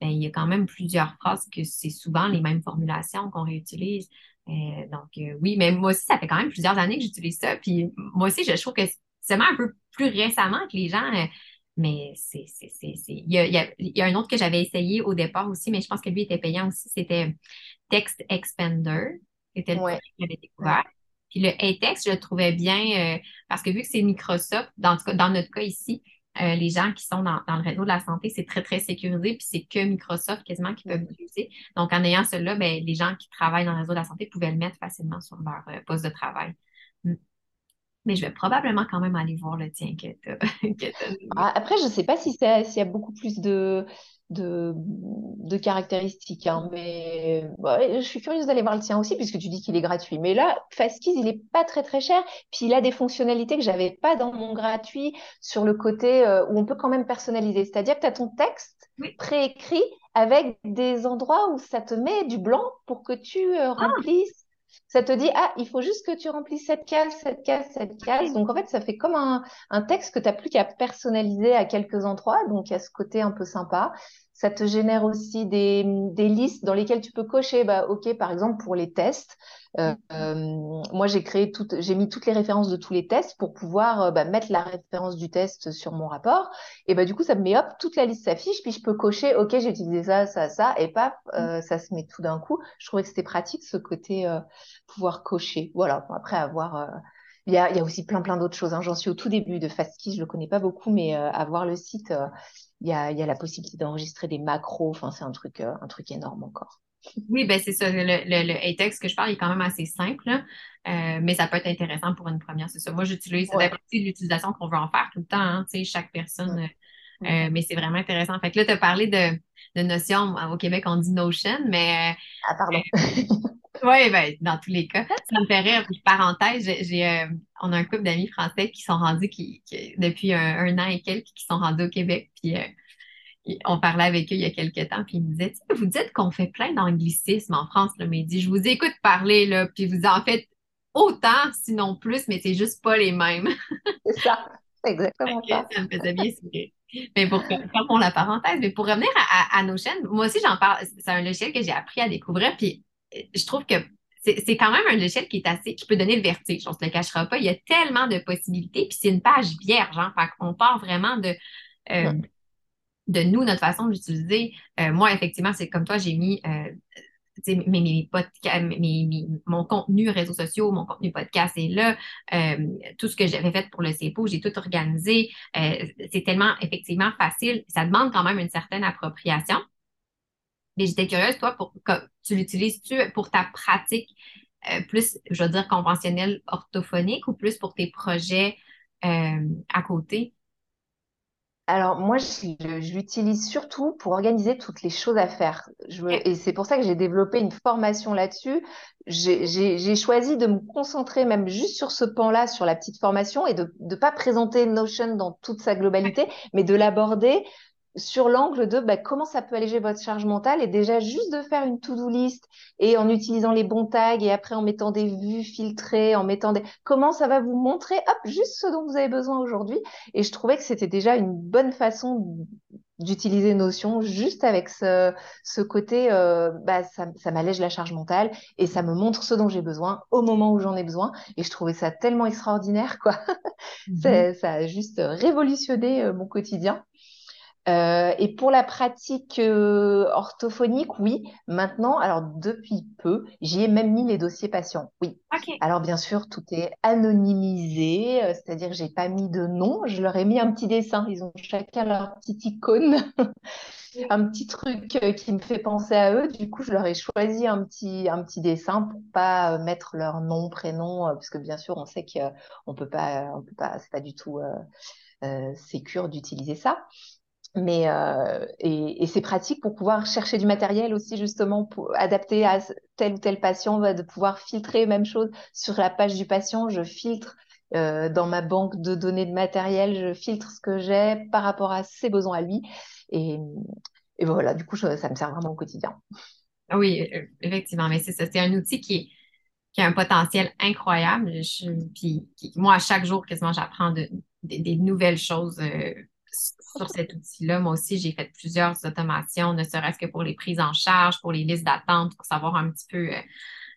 ben, il y a quand même plusieurs phrases que c'est souvent les mêmes formulations qu'on réutilise. Euh, donc, euh, oui, mais moi aussi, ça fait quand même plusieurs années que j'utilise ça. Puis moi aussi, je trouve que c'est seulement un peu plus récemment que les gens mais c'est, Il, y a, il, y a, un autre que j'avais essayé au départ aussi, mais je pense que lui était payant aussi. C'était Text Expander. C'était le que j'avais découvert. Puis le A-Text, je le trouvais bien euh, parce que vu que c'est Microsoft, dans, dans notre cas ici, euh, les gens qui sont dans, le réseau de la santé, c'est très, très sécurisé, puis c'est que Microsoft quasiment qui peuvent l'utiliser. Donc, en ayant cela, ben, les gens qui travaillent dans le réseau de la santé pouvaient le mettre facilement sur leur euh, poste de travail. Mm mais je vais probablement quand même aller voir le tien que ah, Après, je ne sais pas si s'il y a beaucoup plus de, de, de caractéristiques, hein, mais je suis curieuse d'aller voir le tien aussi, puisque tu dis qu'il est gratuit. Mais là, Fastkeys, il n'est pas très très cher, puis il a des fonctionnalités que j'avais pas dans mon gratuit sur le côté euh, où on peut quand même personnaliser. C'est-à-dire que tu as ton texte préécrit avec des endroits où ça te met du blanc pour que tu euh, ah! Ça te dit, ah, il faut juste que tu remplisses cette case, cette case, cette case. Donc, en fait, ça fait comme un, un texte que tu n'as plus qu'à personnaliser à quelques endroits. Donc, il y a ce côté un peu sympa. Ça te génère aussi des, des listes dans lesquelles tu peux cocher, bah, OK, par exemple, pour les tests. Euh, euh, moi, j'ai créé tout, j'ai mis toutes les références de tous les tests pour pouvoir euh, bah, mettre la référence du test sur mon rapport. Et bah, du coup, ça me met hop, toute la liste s'affiche, puis je peux cocher, OK, j'ai utilisé ça, ça, ça, et paf, ça se met tout d'un coup. Je trouvais que c'était pratique ce côté pouvoir cocher. Voilà, après avoir. Il y, a, il y a, aussi plein plein d'autres choses. Hein. J'en suis au tout début de FastKey, je le connais pas beaucoup, mais avoir le site, il y a, il y a la possibilité d'enregistrer des macros. Enfin, c'est un truc, euh, un truc énorme encore. Oui, ben c'est ça. Le, le, le A-Text que je parle est quand même assez simple, euh, mais ça peut être intéressant pour une première. C'est ça. Moi, j'utilise, c'est ouais. l'utilisation qu'on veut en faire tout le temps. Hein, chaque personne Euh, mais c'est vraiment intéressant. Fait que là, tu as parlé de, de notion, au Québec, on dit notion, mais. ah, pardon. Oui, ben, dans tous les cas. Ça me fait rire. parenthèse, j'ai, on a un couple d'amis français qui sont rendus qui, depuis un, an et quelques qui sont rendus au Québec. Puis on parlait avec eux il y a quelques temps, puis ils me disaient Vous dites qu'on fait plein d'anglicismes en France, là, mais il dit Je vous écoute parler, là, puis vous en faites autant, sinon plus, mais c'est juste pas les mêmes. c'est ça, exactement ça. Ça me faisait bien sourire. Mais pour faire la parenthèse, mais pour revenir à, nos chaînes, moi aussi j'en parle, c'est un logiciel que j'ai appris à découvrir, puis euh, je trouve que c'est quand même un logiciel qui est assez, qui peut donner le vertige, on ne se le cachera pas. Il y a tellement de possibilités, puis c'est une page vierge, hein, on part vraiment de, euh, de nous, notre façon d'utiliser. Euh, moi, effectivement, c'est comme toi, j'ai mis euh, mes, mon contenu réseaux sociaux, mon contenu podcast est là. Euh, tout ce que j'avais fait pour le CEPO, j'ai tout organisé. c'est tellement effectivement facile. Ça demande quand même une certaine appropriation. Mais j'étais curieuse, toi, pour tu l'utilises-tu pour ta pratique plus, je veux dire, conventionnelle orthophonique ou plus pour tes projets à côté? Alors moi, je, l'utilise surtout pour organiser toutes les choses à faire. et c'est pour ça que j'ai développé une formation là-dessus. J'ai choisi de me concentrer même juste sur ce pan-là, sur la petite formation, et de ne pas présenter Notion dans toute sa globalité, mais de l'aborder sur l'angle de bah, comment ça peut alléger votre charge mentale et déjà juste de faire une to-do list et en utilisant les bons tags et après en mettant des vues filtrées, en mettant des... Comment ça va vous montrer, hop, juste ce dont vous avez besoin aujourd'hui. Et je trouvais que c'était déjà une bonne façon d'utiliser Notion juste avec ce, ce côté, euh, bah, ça, ça m'allège la charge mentale et ça me montre ce dont j'ai besoin au moment où j'en ai besoin. Et je trouvais ça tellement extraordinaire, quoi. Mm-hmm. ça, a juste révolutionné euh, mon quotidien. Euh, et pour la pratique euh, orthophonique, oui. Maintenant, alors depuis peu, j'y ai même mis les dossiers patients. Oui. Alors bien sûr, tout est anonymisé, euh, c'est-à-dire que j'ai pas mis de nom, je leur ai mis un petit dessin. Ils ont chacun leur petite icône, un petit truc qui me fait penser à eux. Du coup, je leur ai choisi un petit un petit dessin pour pas mettre leur nom, prénom, parce que bien sûr, on sait qu'on peut pas, on peut pas, c'est pas du tout euh, sécure d'utiliser ça. Mais euh, et, c'est pratique pour pouvoir chercher du matériel aussi justement pour adapter à tel ou tel patient, de pouvoir filtrer même chose sur la page du patient. Je filtre euh, dans ma banque de données de matériel, je filtre ce que j'ai par rapport à ses besoins à lui. Et, voilà, du coup, ça me sert vraiment au quotidien. Oui, euh, effectivement, mais c'est ça. C'est un outil qui, a un potentiel incroyable. puis moi, à chaque jour, quasiment, j'apprends de, des nouvelles choses sur cet outil-là. Moi aussi, j'ai fait plusieurs automations, ne serait-ce que pour les prises en charge, pour les listes d'attente, pour savoir un petit peu euh,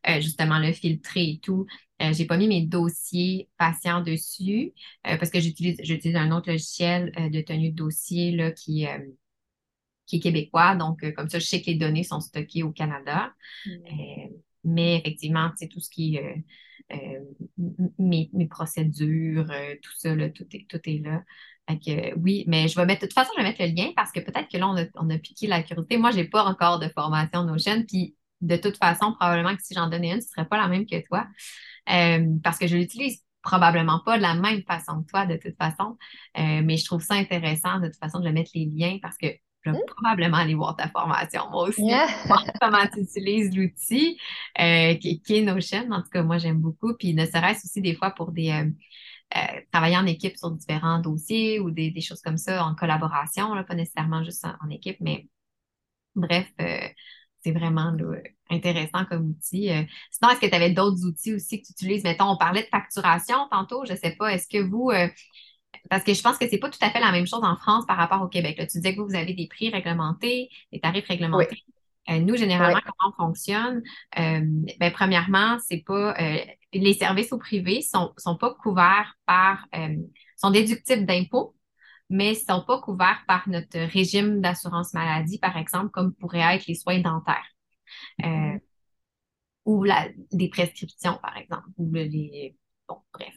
euh, justement le filtrer et tout. Euh, j'ai pas mis mes dossiers patients dessus parce que j'utilise j'utilise un autre logiciel de tenue de dossier là, qui, qui est québécois. Donc, comme ça, je sais que les données sont stockées au Canada. Mm. mais effectivement, c'est tout ce qui est mes, procédures, tout ça, tout, est, tout est là oui, mais je vais mettre, de toute façon, je vais mettre le lien parce que peut-être que là, on a, piqué la curiosité. Moi, je n'ai pas encore de formation Notion, puis de toute façon, probablement que si j'en donnais une, ce ne serait pas la même que toi. Euh, parce que je l'utilise probablement pas de la même façon que toi, de toute façon. Euh, mais je trouve ça intéressant, de toute façon, de mettre les liens parce que je vais mmh. probablement aller voir ta formation, moi aussi, comment tu utilises l'outil euh, qui, est Notion. En tout cas, moi, j'aime beaucoup. Puis ne serait-ce aussi des fois pour des, euh, travailler en équipe sur différents dossiers ou des, choses comme ça en collaboration, pas nécessairement juste en, équipe, mais bref, euh, c'est vraiment intéressant comme outil. Euh, sinon, est-ce que tu avais d'autres outils aussi que tu utilises? Mettons, on parlait de facturation tantôt, je ne sais pas, est-ce que vous, parce que je pense que ce n'est pas tout à fait la même chose en France par rapport au Québec. tu disais que vous, vous avez des prix réglementés, des tarifs réglementés. nous, généralement, comment on fonctionne? ben, premièrement, c'est pas les services au privé sont, sont pas couverts par, euh, sont déductibles d'impôts, mais sont pas couverts par notre régime d'assurance maladie, par exemple, comme pourraient être les soins dentaires. Euh, ou la, des prescriptions, par exemple, ou les, bref.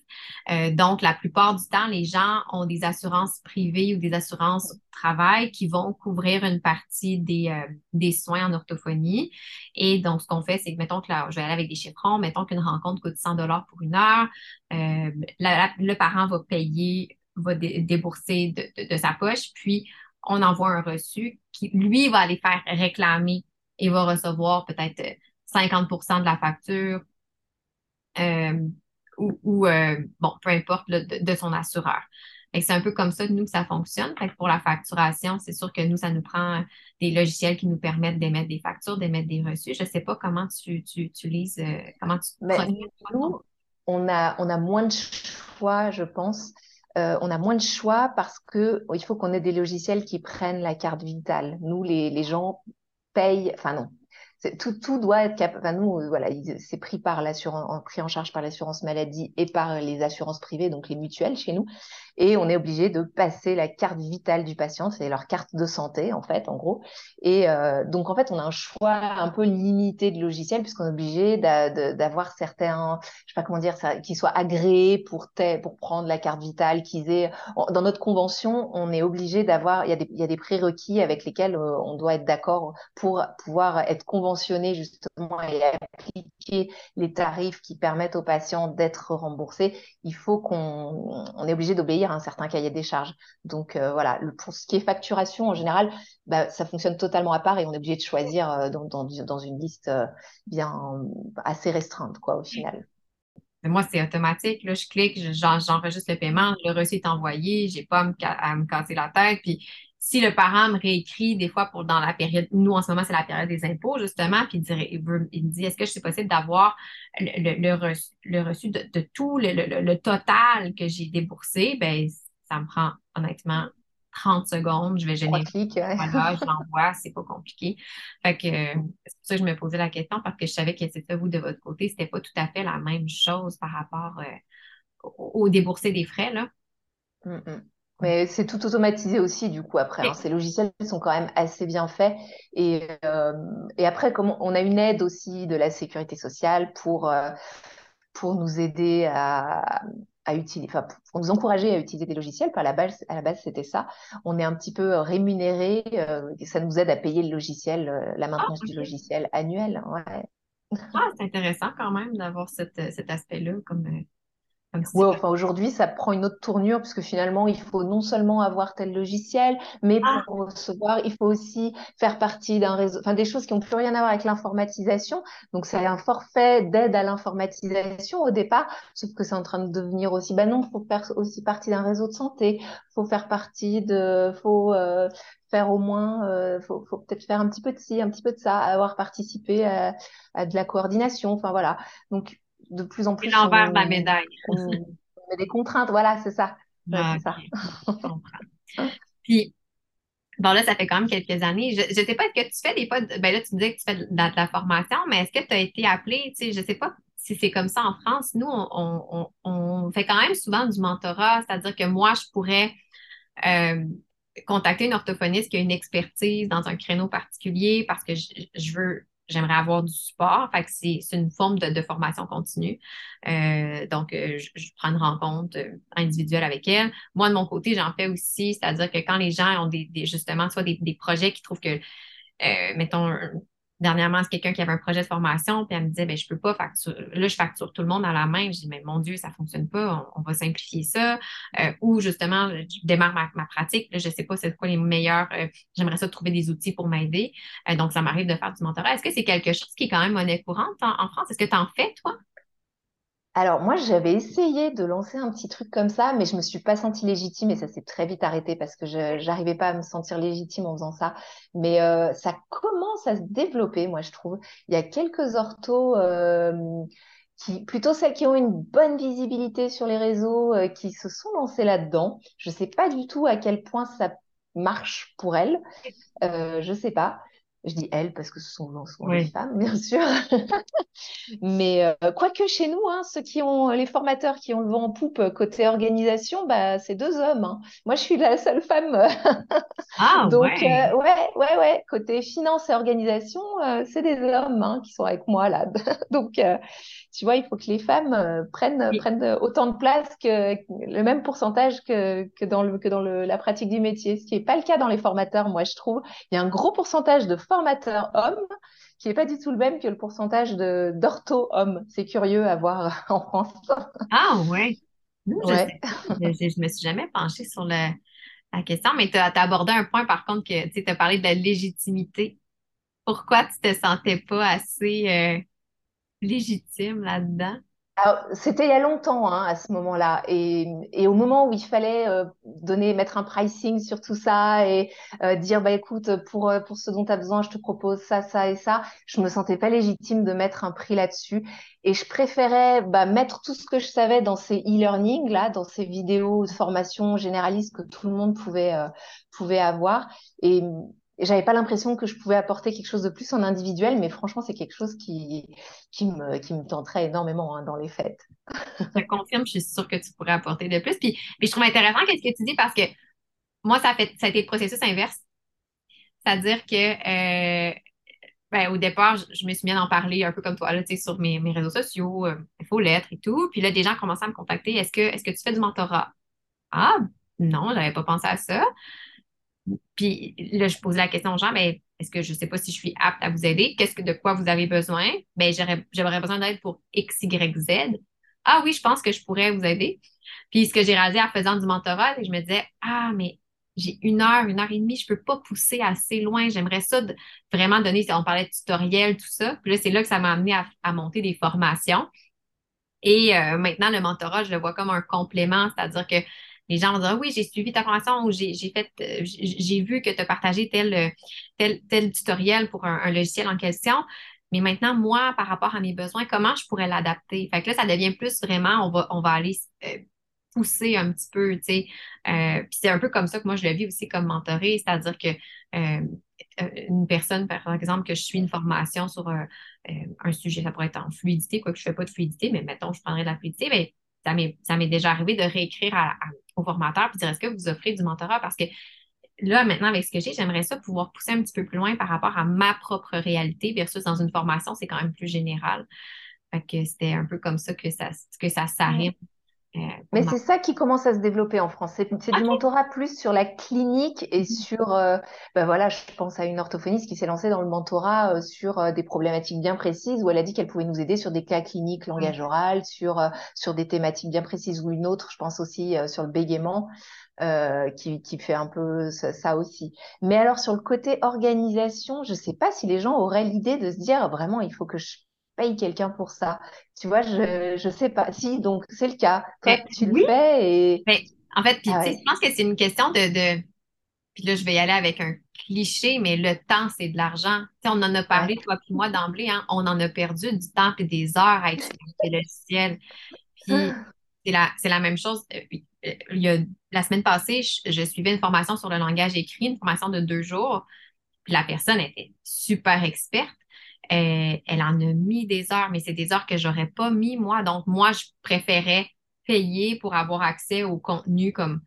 Euh, donc, la plupart du temps, les gens ont des assurances privées ou des assurances travail qui vont couvrir une partie des, euh, des soins en orthophonie. Et donc, ce qu'on fait, c'est que, mettons que là, je vais aller avec des chiffrons, mettons qu'une rencontre coûte 100 dollars pour une heure, euh, le parent va payer va débourser de, sa poche, puis on envoie un reçu qui, lui, va aller faire réclamer et va recevoir peut-être 50% de la facture ou, bon, peu importe de, son assureur. C'est un peu comme ça, nous, que ça fonctionne. pour la facturation, c'est sûr que nous, ça nous prend des logiciels qui nous permettent d'émettre des factures, d'émettre des reçus. Je ne sais pas comment tu, tu utilises, euh, comment tu nous, on a, on a moins de choix, je pense. Euh, on a moins de choix parce que il faut qu'on ait des logiciels qui prennent la carte vitale. Nous, les, les gens payent, enfin non, tout, tout doit être capable. Enfin, nous, euh, voilà, c'est pris par l'assurance, pris en charge par l'assurance maladie et par les assurances privées, donc les mutuelles chez nous. Et on est obligé de passer la carte vitale du patient, c'est leur carte de santé en fait, en gros. Et euh, donc en fait, on a un choix un peu limité de logiciels puisqu'on est obligé d'avoir certains, je sais pas comment dire, ça, qui soient agréés pour pour prendre la carte vitale, qu'ils aient. Dans notre convention, on est obligé d'avoir, il y a des, prérequis avec lesquels euh, on doit être d'accord pour pouvoir être conventionné justement et appliquer les tarifs qui permettent aux patients d'être remboursés. Il faut qu'on, on est obligé d'obéir un certain cahier des charges. Donc euh, voilà, pour ce qui est facturation, en général, bah, ça fonctionne totalement à part et on est obligé de choisir euh, dans, dans, une liste euh, bien assez restreinte, quoi, au final. moi, c'est automatique. Là, je clique, j'enregistre le paiement, le reçu est envoyé, j'ai pas à me, à me casser la tête. Puis si le parent me réécrit des fois pour dans la période, nous en ce moment c'est la période des impôts justement, puis il, me dit est-ce que c'est possible d'avoir le, reçu, de, tout le, total que j'ai déboursé, ben ça me prend honnêtement 30 secondes, je vais gêner. Voilà, je l'envoie, c'est pas compliqué. Fait que c'est pour ça que je me posais la question parce que je savais que c'était vous de votre côté, c'était pas tout à fait la même chose par rapport euh, au, déboursé des frais là. Mm, mm. Mais c'est tout automatisé aussi, du coup, après. Hein. Ces logiciels sont quand même assez bien faits. Et, euh, et après, comme on a une aide aussi de la sécurité sociale pour, euh, pour nous aider à, à utiliser, enfin, pour nous encourager à utiliser des logiciels. À la base, à la base c'était ça. On est un petit peu rémunéré. Euh, ça nous aide à payer le logiciel, la maintenance ah, du logiciel annuel. Ouais. Ah, c'est intéressant quand même d'avoir cet aspect-là comme Ouais, enfin aujourd'hui, ça prend une autre tournure puisque finalement, il faut non seulement avoir tel logiciel, mais ah. pour recevoir, il faut aussi faire partie d'un réseau, enfin des choses qui n'ont plus rien à voir avec l'informatisation. Donc c'est un forfait d'aide à l'informatisation au départ, sauf que c'est en train de devenir aussi, ben non, faut faire aussi partie d'un réseau de santé, faut faire partie de, faut euh, faire au moins, euh, faut, faut peut-être faire un petit peu de ci, un petit peu de ça, avoir participé à, à de la coordination, enfin voilà. Donc de plus en plus. L'envers de la médaille. On, met des contraintes, voilà, c'est ça. Ah, ça. Puis, bon, là, ça fait quand même quelques années. Je ne sais pas, est-ce que tu fais des fois, ben là, tu me disais que tu fais de, la formation, mais est-ce que tu as été appelé, tu sais, je ne sais pas si c'est comme ça en France. Nous, on, on, fait quand même souvent du mentorat, c'est-à-dire que moi, je pourrais euh, contacter une orthophoniste qui a une expertise dans un créneau particulier parce que je veux j'aimerais avoir du support. Fait que c'est, une forme de, formation continue. Euh, donc, euh, je, prends une rencontre euh, individuelle avec elle. Moi, de mon côté, j'en fais aussi, c'est-à-dire que quand les gens ont des, justement, soit des, des, projets qui trouvent que, mettons, Dernièrement, c'est quelqu'un qui avait un projet de formation, puis elle me disait, ben, je peux pas facturer. Là, je facture tout le monde à la main. Je dis, mais mon Dieu, ça fonctionne pas, on, va simplifier ça. Euh, ou justement, je démarre ma, pratique. Là, je sais pas c'est quoi les meilleurs. Euh, j'aimerais ça trouver des outils pour m'aider. Euh, donc, ça m'arrive de faire du mentorat. Est-ce que c'est quelque chose qui est quand même monnaie courante en, France? Est-ce que tu en fais, toi? Alors moi, j'avais essayé de lancer un petit truc comme ça, mais je me suis pas sentie légitime et ça s'est très vite arrêté parce que je n'arrivais pas à me sentir légitime en faisant ça. Mais euh, ça commence à se développer, moi je trouve. Il y a quelques orthos euh, qui, plutôt celles qui ont une bonne visibilité sur les réseaux, euh, qui se sont lancées là-dedans. Je sais pas du tout à quel point ça marche pour elles. Je sais pas. Je dis elles parce que ce sont souvent les femmes, bien sûr. Mais euh, quoique chez nous, hein, ceux qui ont les formateurs qui ont le vent en poupe euh, côté organisation, bah, c'est deux hommes. Hein. Moi, je suis la seule femme. ah, Donc, ouais. Euh, ouais, ouais, ouais. Côté finance et organisation, c'est des hommes hein, qui sont avec moi là. Donc, tu vois, il faut que les femmes prennent, prennent autant de place que le même pourcentage que, que dans, le, que dans le, la pratique du métier, ce qui n'est pas le cas dans les formateurs, moi, je trouve. Il y a un gros pourcentage de formateurs hommes qui n'est pas du tout le même que le pourcentage d'ortho hommes. C'est curieux à voir en France. Ah ouais. je, ne me suis jamais penchée sur la question, mais tu as, abordé un point, par contre, que tu as parlé de la légitimité. Pourquoi tu te sentais pas assez euh, légitime là-dedans? C'était il y a longtemps hein, à ce moment-là. Et, et, au moment où il fallait euh, donner, mettre un pricing sur tout ça et euh, dire, bah, écoute, pour, euh, pour ce dont tu as besoin, je te propose ça, ça et ça, je me sentais pas légitime de mettre un prix là-dessus. Et je préférais bah, mettre tout ce que je savais dans ces e-learning, là, dans ces vidéos de formation généralistes que tout le monde pouvait, pouvait avoir. Et, j'avais pas l'impression que je pouvais apporter quelque chose de plus en individuel, mais franchement, c'est quelque chose qui, qui, me, qui me tenterait énormément hein, dans les fêtes. je confirme, je suis sûre que tu pourrais apporter de plus. Puis, puis je trouve intéressant ce que tu dis parce que moi, ça, fait, ça a été le processus inverse. C'est-à-dire que euh, ben, au départ, je, me suis mis à en parler un peu comme toi, là, sur mes, mes réseaux sociaux, euh, lettres et tout. Puis là, des gens commençaient à me contacter. Est-ce que, est-ce que tu fais du mentorat? Ah, non, j'avais pas pensé à ça. Puis là, je pose la question aux gens, mais est-ce que je ne sais pas si je suis apte à vous aider? Qu'est-ce que de quoi vous avez besoin? Ben, j'aurais besoin d'aide pour X, Y, Z. Ah oui, je pense que je pourrais vous aider. Puis ce que j'ai réalisé en faisant du mentorat, je me disais, ah, mais j'ai une heure, une heure et demie, je ne peux pas pousser assez loin. J'aimerais ça vraiment donner, on parlait de tutoriel, tout ça. Puis là, c'est là que ça m'a amené à, monter des formations. Et euh, maintenant, le mentorat, je le vois comme un complément, c'est-à-dire que les gens vont dire oui, j'ai suivi ta formation ou j'ai fait, euh, j'ai vu que tu as partagé tel, tel, tel tutoriel pour un, logiciel en question. Mais maintenant, moi, par rapport à mes besoins, comment je pourrais l'adapter? Fait que là, ça devient plus vraiment, on va, on va aller euh, pousser un petit peu, tu sais. Euh, puis c'est un peu comme ça que moi, je le vis aussi comme mentoré, c'est-à-dire que une personne, par exemple, que je suis une formation sur un sujet, ça pourrait être en fluidité, quoi que je ne fais pas de fluidité, mais mettons, je prendrais de la fluidité, mais ça m'est déjà arrivé de réécrire à, au formateur puis dire est-ce que vous offrez du mentorat? Parce que là, maintenant, avec ce que j'ai, j'aimerais ça pouvoir pousser un petit peu plus loin par rapport à ma propre réalité versus dans une formation, c'est quand même plus général. Fait que c'était un peu comme ça que ça, que ça s'arrête Mais c'est ça qui commence à se développer en France. C'est du mentorat plus sur la clinique et mm-hmm. sur, euh, ben voilà, je pense à une orthophoniste qui s'est lancée dans le mentorat euh, sur des problématiques bien précises où elle a dit qu'elle pouvait nous aider sur des cas cliniques, langage mm-hmm. oral, sur, sur des thématiques bien précises ou une autre, je pense aussi sur le bégaiement. qui, qui, fait un peu ça, ça, aussi. Mais alors sur le côté organisation, je ne sais pas si les gens auraient l'idée de se dire vraiment il faut que je paye quelqu'un pour ça. Tu vois, je ne sais pas. Si, donc c'est le cas. Toi, tu le fais et. en fait, ah je pense que c'est une question de, de, Puis là, je vais y aller avec un cliché, mais le temps, c'est de l'argent. Tu sais, on en a parlé, toi puis moi, d'emblée, hein, on en a perdu du temps et des heures à expliquer le ciel. Puis c'est la, c'est la même chose. Euh, euh, il y a, la semaine passée, je, je, suivais une formation sur le langage écrit, une formation de deux jours. Puis la personne était super experte. Elle, en a mis des heures, mais c'est des heures que j'aurais pas mis moi. Donc, moi, je préférais payer pour avoir accès au contenu comme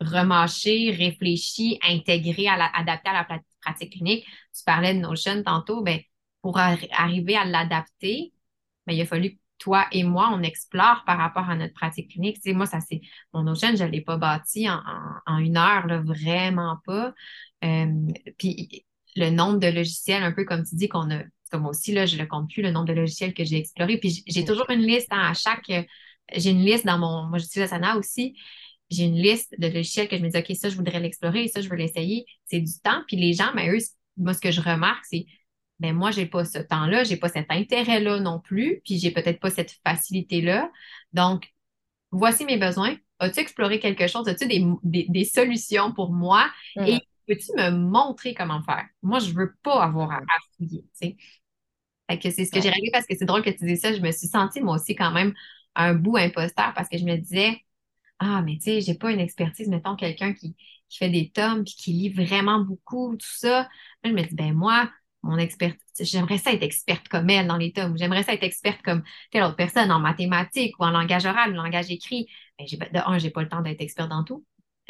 remâché, réfléchi, intégré, à adapté à la pratique clinique. Tu parlais de Notion tantôt, ben, pour arriver à l'adapter, ben, il a fallu que toi et moi, on explore par rapport à notre pratique clinique. Tu sais, moi, ça c'est mon Notion, je ne l'ai pas bâti en, une heure, là, vraiment pas. Euh, puis le nombre de logiciels, un peu comme tu dis, qu'on a comme moi aussi, là, je ne le compte plus, le nombre de logiciels que j'ai explorés. Puis j'ai toujours une liste hein, à chaque. J'ai une liste dans mon. Moi, j'utilise Asana aussi. J'ai une liste de logiciels que je me dis, OK, ça, je voudrais l'explorer, ça, je veux l'essayer. C'est du temps. Puis les gens, mais eux, moi, ce que je remarque, c'est ben moi, je n'ai pas ce temps-là, je n'ai pas cet intérêt-là non plus, puis j'ai peut-être pas cette facilité-là. Donc, voici mes besoins. As-tu exploré quelque chose? As-tu des, solutions pour moi? Et mm. Peux-tu me montrer comment faire? Moi, je ne veux pas avoir à, fouiller. Fait que c'est ce que j'ai réglé parce que c'est drôle que tu dises ça. Je me suis sentie, moi aussi, quand même, un bout imposteur parce que je me disais, ah, mais tu sais, j'ai pas une expertise, mettons, quelqu'un qui, fait des tomes puis qui lit vraiment beaucoup, tout ça. je me dis, ben moi, mon expertise, j'aimerais ça être experte comme elle dans les tomes. J'aimerais ça être experte comme telle autre personne en mathématiques ou en langage oral ou en langage écrit. Ben, de un, j'ai pas le temps d'être experte dans tout.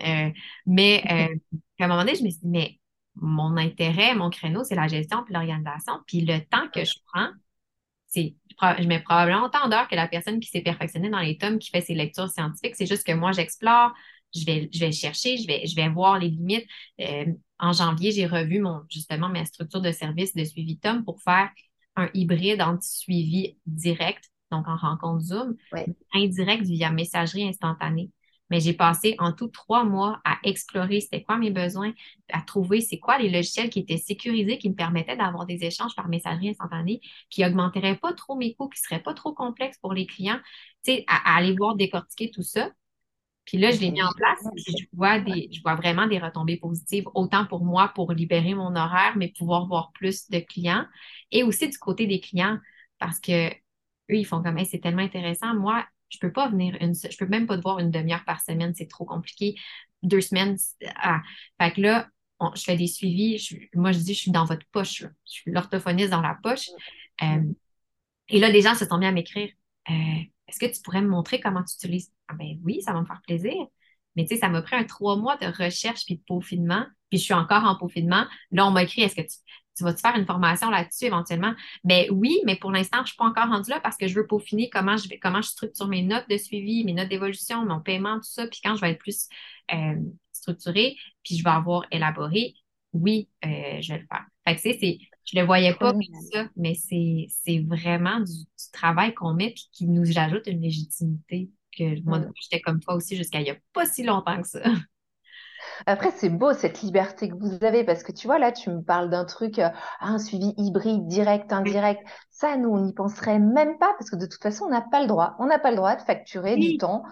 Euh, mais euh, à un moment donné, je me suis dit, mais mon intérêt, mon créneau, c'est la gestion puis l'organisation. Puis le temps que je prends, c'est, je mets probablement autant d'heures que la personne qui s'est perfectionnée dans les tomes, qui fait ses lectures scientifiques. C'est juste que moi, j'explore, je vais, je vais chercher, je vais, je vais voir les limites. Euh, en janvier, j'ai revu mon, justement ma structure de service de suivi tome pour faire un hybride entre suivi direct donc en rencontre Zoom, indirect via messagerie instantanée. Mais j'ai passé en tout trois mois à explorer c'était quoi mes besoins, à trouver c'est quoi les logiciels qui étaient sécurisés, qui me permettaient d'avoir des échanges par messagerie instantanée, qui augmenteraient pas trop mes coûts, qui seraient pas trop complexes pour les clients, tu sais, à, à aller voir décortiquer tout ça. Puis là, je l'ai mis en place, puis je vois des, je vois vraiment des retombées positives, autant pour moi pour libérer mon horaire, mais pouvoir voir plus de clients, et aussi du côté des clients, parce que eux, ils font comme, Hey, c'est tellement intéressant. Moi, je peux pas venir une, je peux même pas te voir une demi-heure par semaine, c'est trop compliqué. Deux semaines, ah. Fait que là, on- je fais des suivis. Je- moi, je dis, je suis dans votre poche. là. Je suis l'orthophoniste dans la poche. Euh, et là, des gens se sont mis à m'écrire. Euh, Est-ce que tu pourrais me montrer comment tu utilises? Ah ben oui, ça va me faire plaisir. Mais tu sais, ça m'a pris un trois mois de recherche puis de peaufinement. Puis je suis encore en peaufinement. Là, on m'a écrit, est-ce que tu, tu vas-tu faire une formation là-dessus éventuellement? Ben oui, mais pour l'instant, je ne suis pas encore rendue là parce que je veux peaufiner comment je vais, comment je structure mes notes de suivi, mes notes d'évolution, mon paiement, tout ça. Puis quand je vais être plus euh, structurée, puis je vais avoir élaboré, oui, euh, je vais le faire. Fait que tu sais, je le voyais pas comme ça, mais c'est, vraiment du, du travail qu'on met puis qui nous ajoute une légitimité que moi, j'étais comme toi aussi jusqu'à il n'y a pas si longtemps que ça. Après, c'est beau cette liberté que vous avez parce que tu vois, là, tu me parles d'un truc, euh, ah, un suivi hybride, direct, indirect. Ça, nous, on n'y penserait même pas parce que de toute façon, on n'a pas le droit. On n'a pas le droit de facturer du temps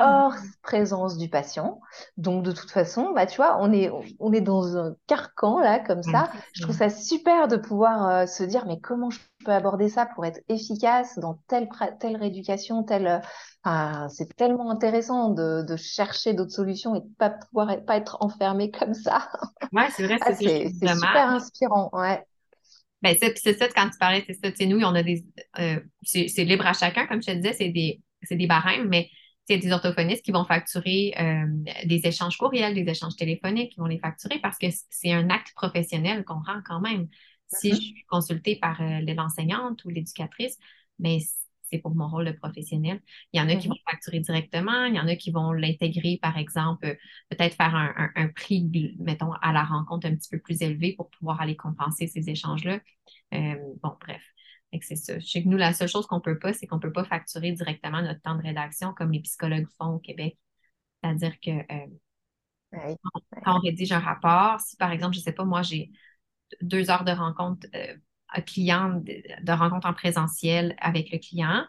hors présence du patient. Donc, de toute façon, bah, tu vois, on est, on est dans un carcan, là, comme ça. Je trouve ça. super de pouvoir euh, se dire, mais comment je peux aborder ça pour être efficace dans telle, telle rééducation, telle... euh, c'est tellement intéressant de, de chercher d'autres solutions et de pas pouvoir être, pas être enfermé comme ça. Ouais, c'est vrai, Ah, c'est super inspirant, ouais. Ben, ça, c'est ça, quand tu parlais, c'est ça, tu sais, nous, on a des, euh, c'est c'est libre à chacun, comme je te disais, c'est des, c'est des barèmes, mais c'est des orthophonistes qui vont facturer euh, des échanges courriels, des échanges téléphoniques, qui vont les facturer parce que c'est un acte professionnel qu'on rend quand même. Si Mhm. je suis consultée par euh, l'enseignante ou l'éducatrice, mais c'est pour mon rôle de professionnel. Il y en a qui Mhm. vont facturer directement, il y en a qui vont l'intégrer, par exemple, euh, peut-être faire un, un- un prix, mettons, à la rencontre un petit peu plus élevé pour pouvoir aller compenser ces échanges-là. Euh, bon, bref. C'est ça. Je sais que nous, la seule chose qu'on peut pas, c'est qu'on peut pas facturer directement notre temps de rédaction comme les psychologues font au Québec. C'est-à-dire que euh, Ouais. quand on rédige un rapport, si par exemple, je sais pas, moi, j'ai deux heures de rencontre euh, client, de, de rencontre en présentiel avec le client,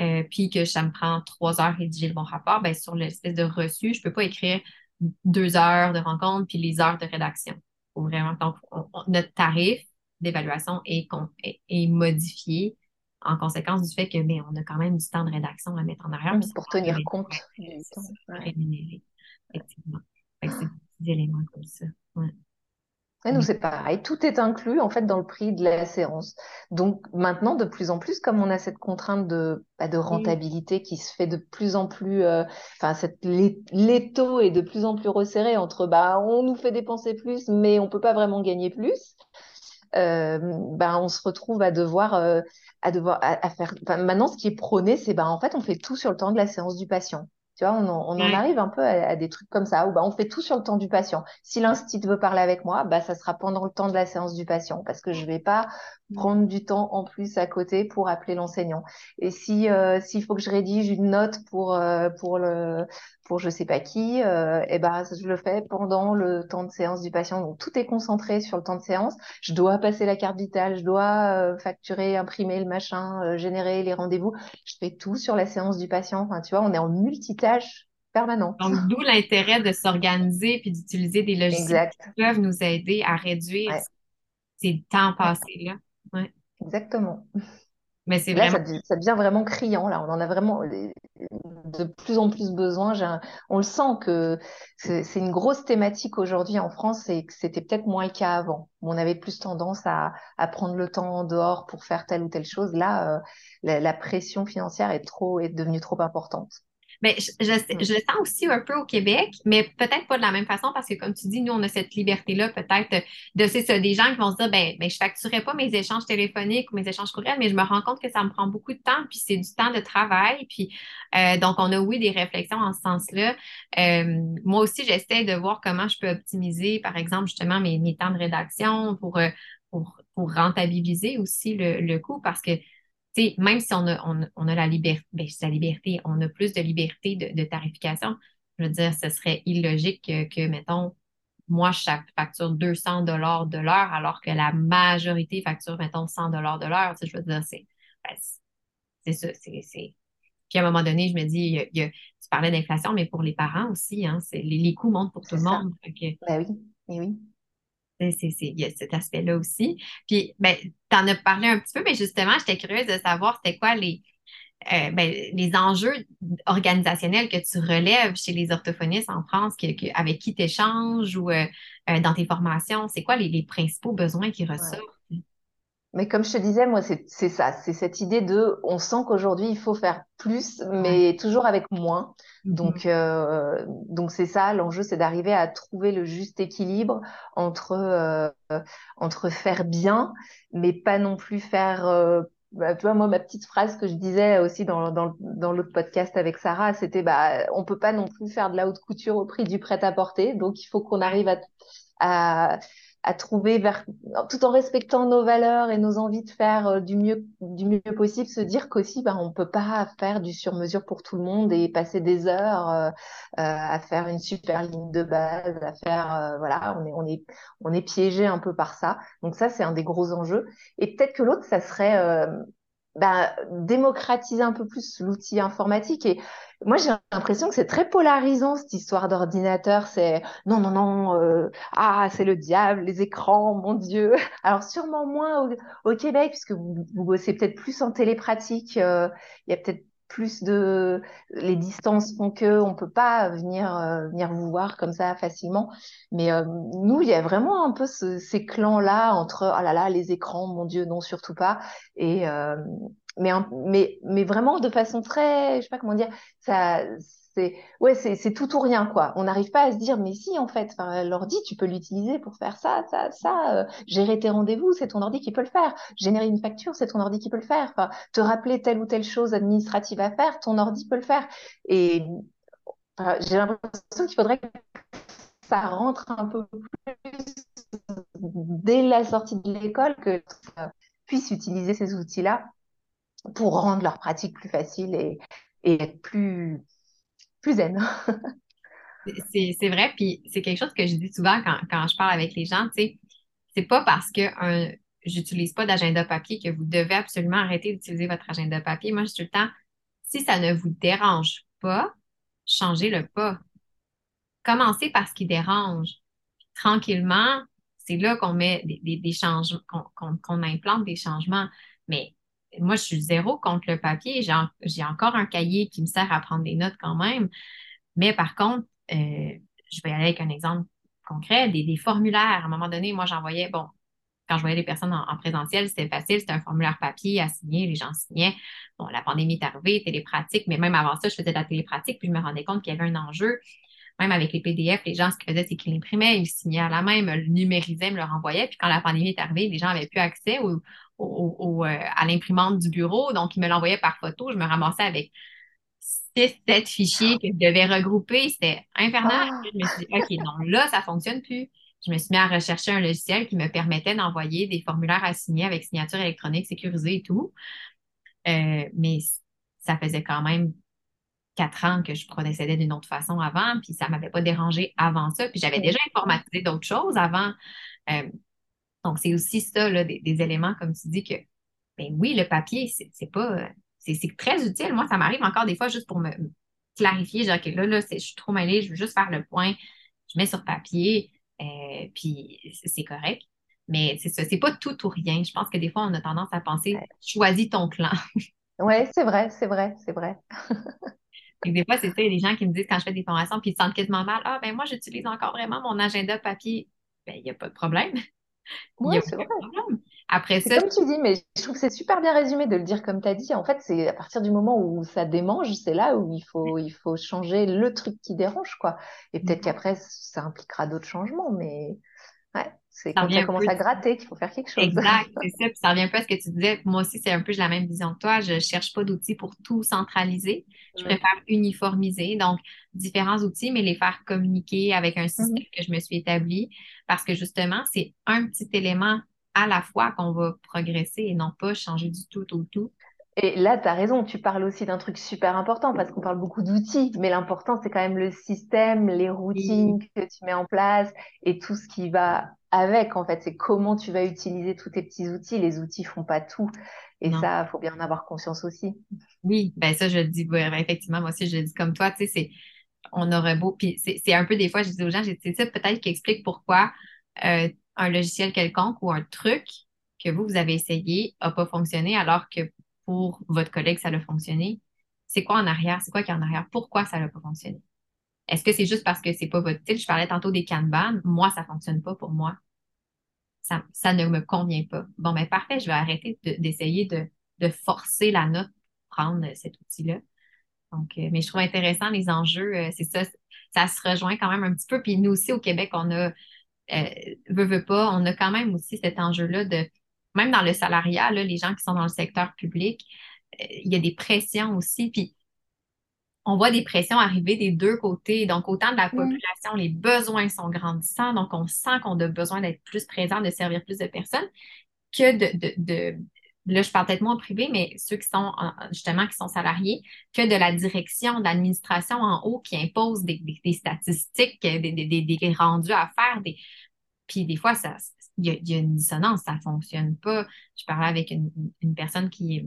euh, puis que ça me prend trois heures à rédiger le bon rapport, ben, sur l'espèce de reçu, je ne peux pas écrire deux heures de rencontre puis les heures de rédaction. Faut vraiment, donc, on- on- notre tarif d'évaluation est, est- est modifié en conséquence du fait que mais on a quand même du temps de rédaction à mettre en arrière. C'est Pour tenir compte du temps. rémunéré, effectivement. C'est des éléments comme ça. Ouais. Et nous, Mais- c'est pareil. Tout est inclus, en fait, dans le prix de la séance. Donc, maintenant, de plus en plus, comme on a cette contrainte de, bah, de rentabilité qui se fait de plus en plus, euh, enfin, cette, l'é- l'étau est de plus en plus resserré entre, bah, on nous fait dépenser plus, mais on peut pas vraiment gagner plus. Euh, bah, on se retrouve à devoir, euh, à devoir, à, à faire. enfin, maintenant, ce qui est prôné, c'est, bah, en fait, on fait tout sur le temps de la séance du patient. Tu vois, on en, on en Ouais. arrive un peu à, à des trucs comme ça, où bah, on fait tout sur le temps du patient. Si l'instit veut parler avec moi, bah, ça sera pendant le temps de la séance du patient, parce que je vais pas prendre du temps en plus à côté pour appeler l'enseignant. Et si euh, s'il faut que je rédige une note pour euh, pour le pour je sais pas qui, euh, et ben je le fais pendant le temps de séance du patient. Donc tout est concentré sur le temps de séance. Je dois passer la carte vitale, je dois euh, facturer, imprimer le machin, euh, générer les rendez-vous. Je fais tout sur la séance du patient. Enfin, tu vois, on est en multitâche permanente. Donc, d'où l'intérêt de s'organiser puis d'utiliser des logiciels Exact. qui peuvent nous aider à réduire Ouais. ces temps passés-là. Ouais. exactement. Mais c'est Là, vraiment. ça, devient- ça devient vraiment criant. Là, on en a vraiment euh, de plus en plus besoin. Un- On le sent que c'est c'est une grosse thématique aujourd'hui en France et que c'était peut-être moins le cas avant. On avait plus tendance à, à prendre le temps en dehors pour faire telle ou telle chose. Là, euh, la, la pression financière est trop, est devenue trop importante. Mais je, je, Mm. je le sens aussi un peu au Québec, mais peut-être pas de la même façon parce que, comme tu dis, nous, on a cette liberté-là, peut-être, de, c'est ça, des gens qui vont se dire, ben, ben, je facturerai pas mes échanges téléphoniques ou mes échanges courriels, mais je me rends compte que ça me prend beaucoup de temps, puis c'est du temps de travail. Puis, euh, donc, on a, oui, des réflexions en ce sens-là. Euh, moi aussi, j'essaie de voir comment je peux optimiser, par exemple, justement, mes, mes temps de rédaction pour, euh, pour, pour rentabiliser aussi le, le coût parce que même si on a, on, a la liberté, ben, la liberté, on a plus de liberté de, tarification, je veux dire, ce serait illogique que, mettons, moi, je facture 200 dollars de l'heure, alors que la majorité facture, mettons, 100 dollars de l'heure. Je veux dire, c'est ben, c'est ça. C'est, Puis à un moment donné, je me dis, tu parlais d'inflation, mais pour les parents aussi, hein, les, les, coûts montent pour tout le monde. Ben oui, et oui. Il y a cet aspect-là aussi. Puis, ben, tu en as parlé un petit peu, mais justement, j'étais curieuse de savoir c'était quoi les, euh, ben, les enjeux organisationnels que tu relèves chez les orthophonistes en France, avec qui tu échanges ou euh, euh, dans tes formations. C'est quoi les, principaux besoins qui ressortent? Mais comme je te disais, moi, c'est ça, c'est cette idée de, on sent qu'aujourd'hui, il faut faire plus, mais toujours avec moins. Mm-hmm. Donc, euh, donc c'est ça, l'enjeu, c'est d'arriver à trouver le juste équilibre entre, euh, entre faire bien, mais pas non plus faire... Euh, bah, tu vois, moi, ma petite phrase que je disais aussi dans, dans, dans l'autre podcast avec Sarah, c'était bah, on peut pas non plus faire de la haute couture au prix du prêt-à-porter. Donc, il faut qu'on arrive à, à, à trouver vers, tout en respectant nos valeurs et nos envies de faire euh, du mieux, du mieux possible, se dire qu'aussi, ben, on peut pas faire du sur-mesure pour tout le monde et passer des heures euh, euh à faire une super ligne de base, à faire, euh, voilà, on est, on est, on est piégé un peu par ça. Donc ça, c'est un des gros enjeux. Et peut-être que l'autre, ça serait ben, démocratiser un peu plus l'outil informatique et moi, j'ai l'impression que c'est très polarisant cette histoire d'ordinateur. C'est non, non, non, euh, ah, c'est le diable, les écrans, mon Dieu. Alors, sûrement moins au, Québec, puisque vous, vous bossez peut-être plus en télépratique. Euh, il y a peut-être plus de les distances font que on peut pas venir euh, venir vous voir comme ça facilement. Mais nous il y a vraiment un peu ces clans là entre oh là là les écrans mon dieu non surtout pas. Et mais, mais, mais vraiment de façon très, je sais pas comment dire, ça, c'est, ouais, c'est, tout ou rien, quoi. On n'arrive pas à se dire, mais si, en fait, l'ordi, tu peux l'utiliser pour faire ça, ça, ça. Euh, gérer tes rendez-vous, c'est ton ordi qui peut le faire. Générer une facture, c'est ton ordi qui peut le faire. Te rappeler telle ou telle chose administrative à faire, ton ordi peut le faire. Et j'ai l'impression qu'il faudrait que ça rentre un peu plus dès la sortie de l'école, que puisse utiliser ces outils-là pour rendre leur pratique plus facile et, et être plus, plus zen. c'est vrai, puis c'est quelque chose que je dis souvent quand, je parle avec les gens, tu sais, c'est pas parce que un, j'utilise pas d'agenda papier que vous devez absolument arrêter d'utiliser votre agenda papier. Moi, je dis tout le temps, si ça ne vous dérange pas, changez le pas. Commencez par ce qui dérange. Tranquillement, c'est là qu'on met des, des, changements, qu'on implante des changements. Mais moi, je suis zéro contre le papier. J'ai encore un cahier qui me sert à prendre des notes quand même. Mais par contre, euh, je vais aller avec un exemple concret, des, formulaires. À un moment donné, moi, j'envoyais, bon, quand je voyais les personnes en, présentiel, c'était facile, c'était un formulaire papier à signer, les gens signaient. Bon, la pandémie est arrivée, télépratique, mais même avant ça, je faisais de la télépratique, puis je me rendais compte qu'il y avait un enjeu. Même avec les PDF, les gens, ce qu'ils faisaient, c'est qu'ils l'imprimaient, ils signaient à la main, me le numérisaient, me le renvoyaient. Puis quand la pandémie est arrivée, les gens n'avaient plus accès au, euh, à l'imprimante du bureau. Donc, il me l'envoyait par photo. Je me ramassais avec six, sept fichiers que je devais regrouper. C'était infernal. Ah! Je me suis dit, OK, non, là, ça ne fonctionne plus. Je me suis mis à rechercher un logiciel qui me permettait d'envoyer des formulaires à signer avec signature électronique sécurisée et tout. Euh, mais ça faisait quand même quatre ans que je procédais d'une autre façon avant, puis ça ne m'avait pas dérangé avant ça. Puis j'avais déjà informatisé d'autres choses avant. Euh, donc, c'est aussi ça, là, des, éléments, comme tu dis, que, ben oui, le papier, c'est pas. C'est très utile. Moi, ça m'arrive encore des fois juste pour me clarifier, genre, que là, là, je suis trop mêlée, je veux juste faire le point, je mets sur papier, euh, puis c'est correct. Mais c'est ça, c'est pas tout ou rien. Je pense que des fois, on a tendance à penser, choisis ton clan. Oui, c'est vrai, c'est vrai, c'est vrai. Et des fois, c'est ça, il y a des gens qui me disent quand je fais des formations, puis ils se sentent quasiment mal. Ah, ben moi, j'utilise encore vraiment mon agenda papier. Ben, il n'y a pas de problème. Oui, c'est vrai. Après ça. Comme tu dis, mais je trouve que c'est super bien résumé de le dire comme tu as dit. En fait, c'est à partir du moment où ça démange, c'est là où il faut, il faut changer le truc qui dérange, quoi. Et peut-être qu'après, ça impliquera d'autres changements, mais ouais. C'est quand ça commence à gratter qu'il faut faire quelque chose. Exact, c'est ça. Puis ça revient un peu à ce que tu disais. Moi aussi, c'est un peu la même vision que toi. Je ne cherche pas d'outils pour tout centraliser. Je préfère uniformiser. Donc, différents outils, mais les faire communiquer avec un système mm-hmm. que je me suis établi. Parce que justement, c'est un petit élément à la fois qu'on va progresser et non pas changer du tout au tout. Et là, tu as raison, tu parles aussi d'un truc super important parce qu'on parle beaucoup d'outils, mais l'important, c'est quand même le système, les routines que tu mets en place et tout ce qui va avec, en fait. C'est comment tu vas utiliser tous tes petits outils. Les outils font pas tout. Et ça, il faut bien en avoir conscience aussi. Oui, ben ça, je le dis, effectivement, moi aussi, je le dis comme toi, tu sais, c'est, on aurait beau, puis c'est un peu des fois, je dis aux gens, c'est ça peut-être qui explique pourquoi euh, un logiciel quelconque ou un truc que vous, vous avez essayé n'a pas fonctionné alors que pour votre collègue, ça a fonctionné? C'est quoi en arrière? C'est quoi qui est en arrière? Pourquoi ça n'a pas fonctionné? Est-ce que c'est juste parce que c'est pas votre style? Je parlais tantôt des Kanban. Moi, ça fonctionne pas pour moi. Ça, ça ne me convient pas. Bon, ben, parfait, je vais arrêter d'essayer de, de, forcer la note pour prendre cet outil-là. Donc, euh, mais je trouve intéressant les enjeux. Euh, c'est ça, ça se rejoint quand même un petit peu. Puis nous aussi, au Québec, on a, euh, veut, veut pas, on a quand même aussi cet enjeu-là de même dans le salariat, les gens qui sont dans le secteur public, euh, il y a des pressions aussi. Puis on voit des pressions arriver des deux côtés. Donc, autant de la population, les besoins sont grandissants. Donc, on sent qu'on a besoin d'être plus présent, de servir plus de personnes que de, de, là, je parle peut-être moins en privé, mais ceux qui sont justement qui sont salariés, que de la direction, de l'administration en haut qui impose des, statistiques, des, des, rendus à faire. Des... Puis des fois, ça, il y, a, une dissonance, ça ne fonctionne pas. Je parlais avec une, personne qui est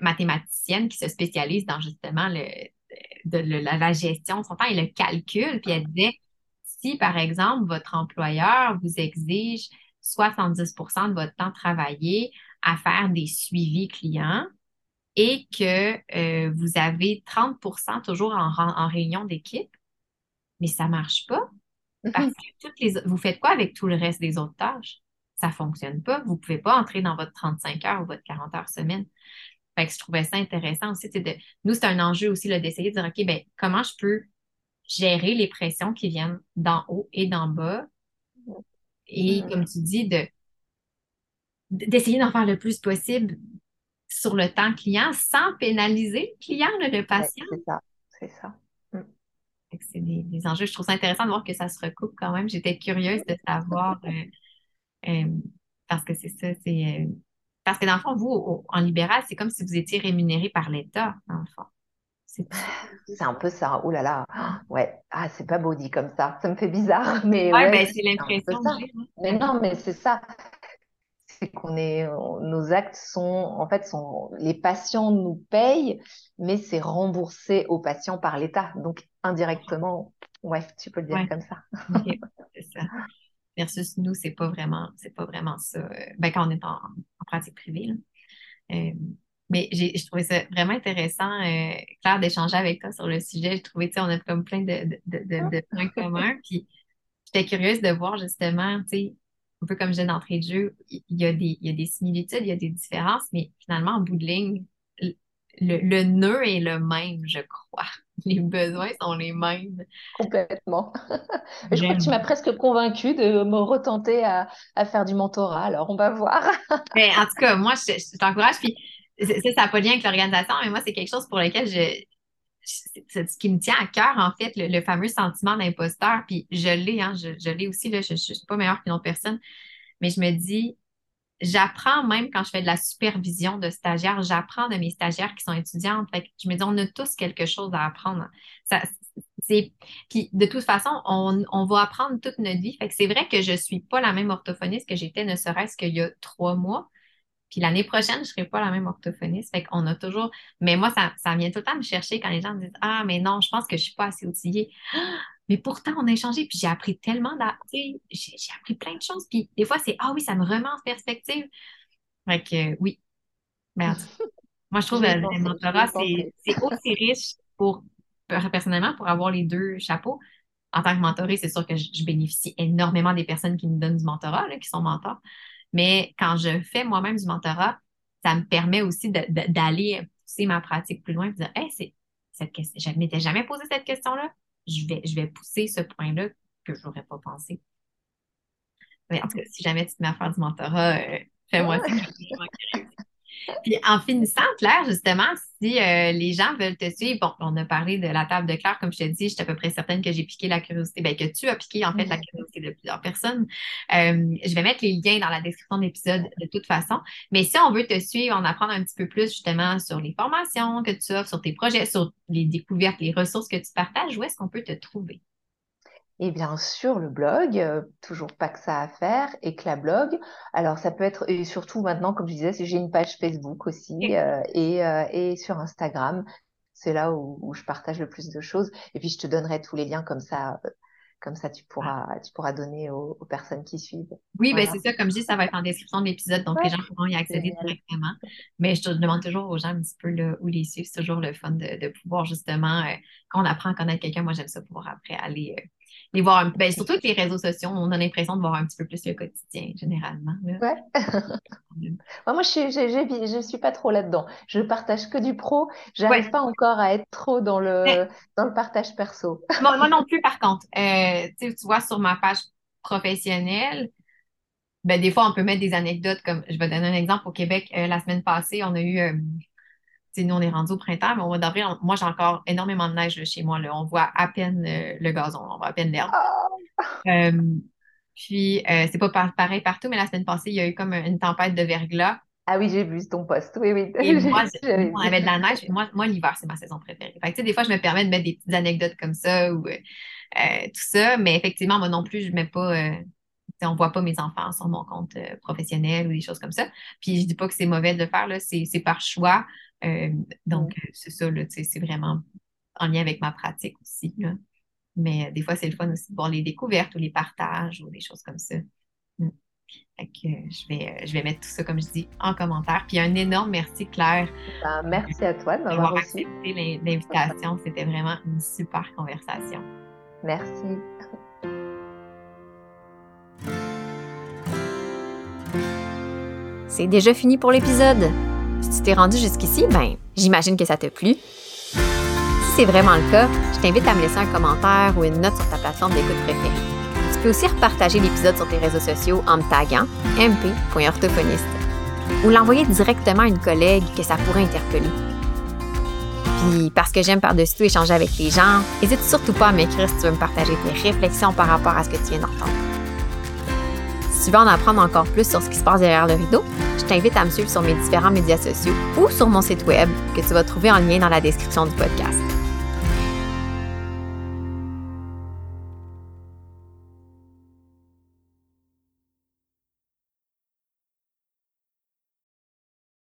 mathématicienne qui se spécialise dans justement le, de, la, gestion de son temps et le calcul. Puis elle disait, si par exemple votre employeur vous exige 70% de votre temps travaillé à faire des suivis clients et que euh, vous avez 30% toujours en, en réunion d'équipe, mais ça ne marche pas parce mhm. que toutes les, vous faites quoi avec tout le reste des autres tâches? Ça ne fonctionne pas. Vous ne pouvez pas entrer dans votre 35 heures ou votre 40 heures semaine. Fait que je trouvais ça intéressant aussi. De, nous, c'est un enjeu aussi d'essayer de dire, OK, ben, comment je peux gérer les pressions qui viennent d'en haut et d'en bas? Et mhm. comme tu dis, de d'essayer d'en faire le plus possible sur le temps client sans pénaliser le client, le patient. c'est ça, c'est ça c'est des, enjeux. Je trouve ça intéressant de voir que ça se recoupe quand même. J'étais curieuse de savoir euh, euh, parce que c'est ça, c'est euh, parce que dans le fond, vous, en libéral, c'est comme si vous étiez rémunéré par l'État, dans le fond. C'est un peu ça. Oh là là. Ouais. Ah, c'est pas beau dit comme ça. Ça me fait bizarre. Mais ouais, ben, c'est l'impression hein. Mais non, mais c'est ça c'est qu'on est, nos actes sont, en fait, sont, les patients nous payent, mais c'est remboursé aux patients par l'État. Donc, indirectement, ouais, tu peux le dire comme ça. c'est ça. Versus nous, c'est pas vraiment, c'est pas vraiment ça. Ben, quand on est en, pratique privée, euh, mais j'ai, je trouvais ça vraiment intéressant, euh, Claire, d'échanger avec toi sur le sujet. J'ai trouvé, tu sais, on a comme plein de, de, de, de points communs. Puis, j'étais curieuse de voir justement, tu sais, un peu comme je disais d'entrée de jeu, il y, a des, il y a des similitudes, il y a des différences, mais finalement, en bout de ligne, le, le nœud est le même, je crois. Les besoins sont les mêmes. Complètement. je crois que tu m'as presque convaincue de me retenter à, à, faire du mentorat, alors on va voir. mais en tout cas, moi, je, t'encourage, puis ça, ça n'a pas de lien avec l'organisation, mais moi, c'est quelque chose pour lequel je, c'est ce qui me tient à cœur, en fait, le, fameux sentiment d'imposteur. Puis je l'ai, hein, je, l'ai aussi, là, je ne suis pas meilleure qu'une autre personne, mais je me dis, j'apprends même quand je fais de la supervision de stagiaires, j'apprends de mes stagiaires qui sont étudiantes. Fait je me dis, on a tous quelque chose à apprendre. Puis de toute façon, on, on, va apprendre toute notre vie. Fait que c'est vrai que je ne suis pas la même orthophoniste que j'étais ne serait-ce qu'il y a trois mois. Puis l'année prochaine, je ne serai pas la même orthophoniste. Fait qu'on a toujours. Mais moi, ça, ça vient tout le temps me chercher quand les gens me disent Ah, mais non, je pense que je ne suis pas assez outillée. Mais pourtant, on a échangé, puis j'ai appris tellement. J'ai, j'ai appris plein de choses. Puis des fois, c'est Ah oui, ça me remet en perspective. Fait que oui. Merde. moi, je trouve que le mentorat, c'est, aussi riche pour, personnellement, pour avoir les deux chapeaux. En tant que mentorée, c'est sûr que je, bénéficie énormément des personnes qui me donnent du mentorat, qui sont mentors. Mais quand je fais moi-même du mentorat, ça me permet aussi d'aller pousser ma pratique plus loin et de dire Hey, cette question, je ne m'étais jamais posé cette question-là. Je vais, je vais pousser ce point-là que je n'aurais pas pensé. Mais en tout cas, si jamais tu te mets à faire du mentorat, euh, fais-moi ça. Puis en finissant, Claire, justement, si euh, les gens veulent te suivre, bon, on a parlé de la table de Claire, comme je te dis, je suis à peu près certaine que j'ai piqué la curiosité, bien, que tu as piqué en fait la curiosité de plusieurs personnes. Euh, je vais mettre les liens dans la description de l'épisode de toute façon. Mais si on veut te suivre, en apprendre un petit peu plus justement sur les formations que tu offres, sur tes projets, sur les découvertes, les ressources que tu partages, où est-ce qu'on peut te trouver? Et bien sûr, le blog, euh, toujours pas que ça à faire, et que la blog. Alors, ça peut être, et surtout maintenant, comme je disais, j'ai une page Facebook aussi, euh, et, euh, et sur Instagram. C'est là où, où, je partage le plus de choses. Et puis, je te donnerai tous les liens comme ça. Comme ça, tu pourras, tu pourras donner aux, personnes qui suivent. Oui, ben c'est ça. Comme je dis, ça va être en description de l'épisode, donc les gens pourront y accéder directement. Mais je te demande toujours aux gens un petit peu où les suivre. C'est toujours le fun de, de pouvoir justement, quand on apprend à connaître quelqu'un, moi j'aime ça pouvoir après aller les voir un ben, surtout avec les réseaux sociaux, on a l'impression de voir un petit peu plus le quotidien, généralement. Ouais. moi, je ne suis pas trop là-dedans. Je partage que du pro. J'arrive pas encore à être trop dans le, dans le partage perso. moi, non plus, par contre. Euh, tu vois, sur ma page professionnelle, ben, des fois, on peut mettre des anecdotes comme, je vais donner un exemple. Au Québec, euh, la semaine passée, on a eu euh, nous, on est rendu au printemps, mais au mois d'avril, moi, j'ai encore énormément de neige chez moi. Là. On voit à peine euh, le gazon, on voit à peine l'herbe. Ah! Euh, puis, euh, c'est pas pareil partout, mais la semaine passée, il y a eu comme une tempête de verglas. Ah oui, j'ai vu ton poste. Oui, oui. Et moi, on avait de la neige. Moi, moi l'hiver, c'est ma saison préférée. Fait que, des fois, je me permets de mettre des petites anecdotes comme ça ou tout ça. Mais effectivement, moi non plus, je mets pas. on ne voit pas mes enfants sur mon compte professionnel ou des choses comme ça. Puis je dis pas que c'est mauvais de le faire, c'est par choix. Euh, donc, euh, c'est ça, c'est vraiment en lien avec ma pratique aussi. Mais euh, des fois, c'est le fun aussi de voir les découvertes ou les partages ou des choses comme ça. Mm. je, vais, je vais mettre tout ça, comme je dis, en commentaire. Puis un énorme merci, Claire. Ben, merci à toi d'avoir accepté l'invitation. C'était vraiment une super conversation. Merci. C'est déjà fini pour l'épisode. Si tu t'es rendu jusqu'ici, ben, j'imagine que ça t'a plu. Si c'est vraiment le cas, je t'invite à me laisser un commentaire ou une note sur ta plateforme d'écoute préférée. Tu peux aussi repartager l'épisode sur tes réseaux sociaux en me taguant mp.orthophoniste ou l'envoyer directement à une collègue que ça pourrait interpeller. Puis, parce que j'aime par-dessus tout échanger avec les gens, n'hésite surtout pas à m'écrire si tu veux me partager tes réflexions par rapport à ce que tu viens d'entendre. Tu veux en apprendre encore plus sur ce qui se passe derrière le rideau, je t'invite à me suivre sur mes différents médias sociaux ou sur mon site web que tu vas trouver en lien dans la description du podcast.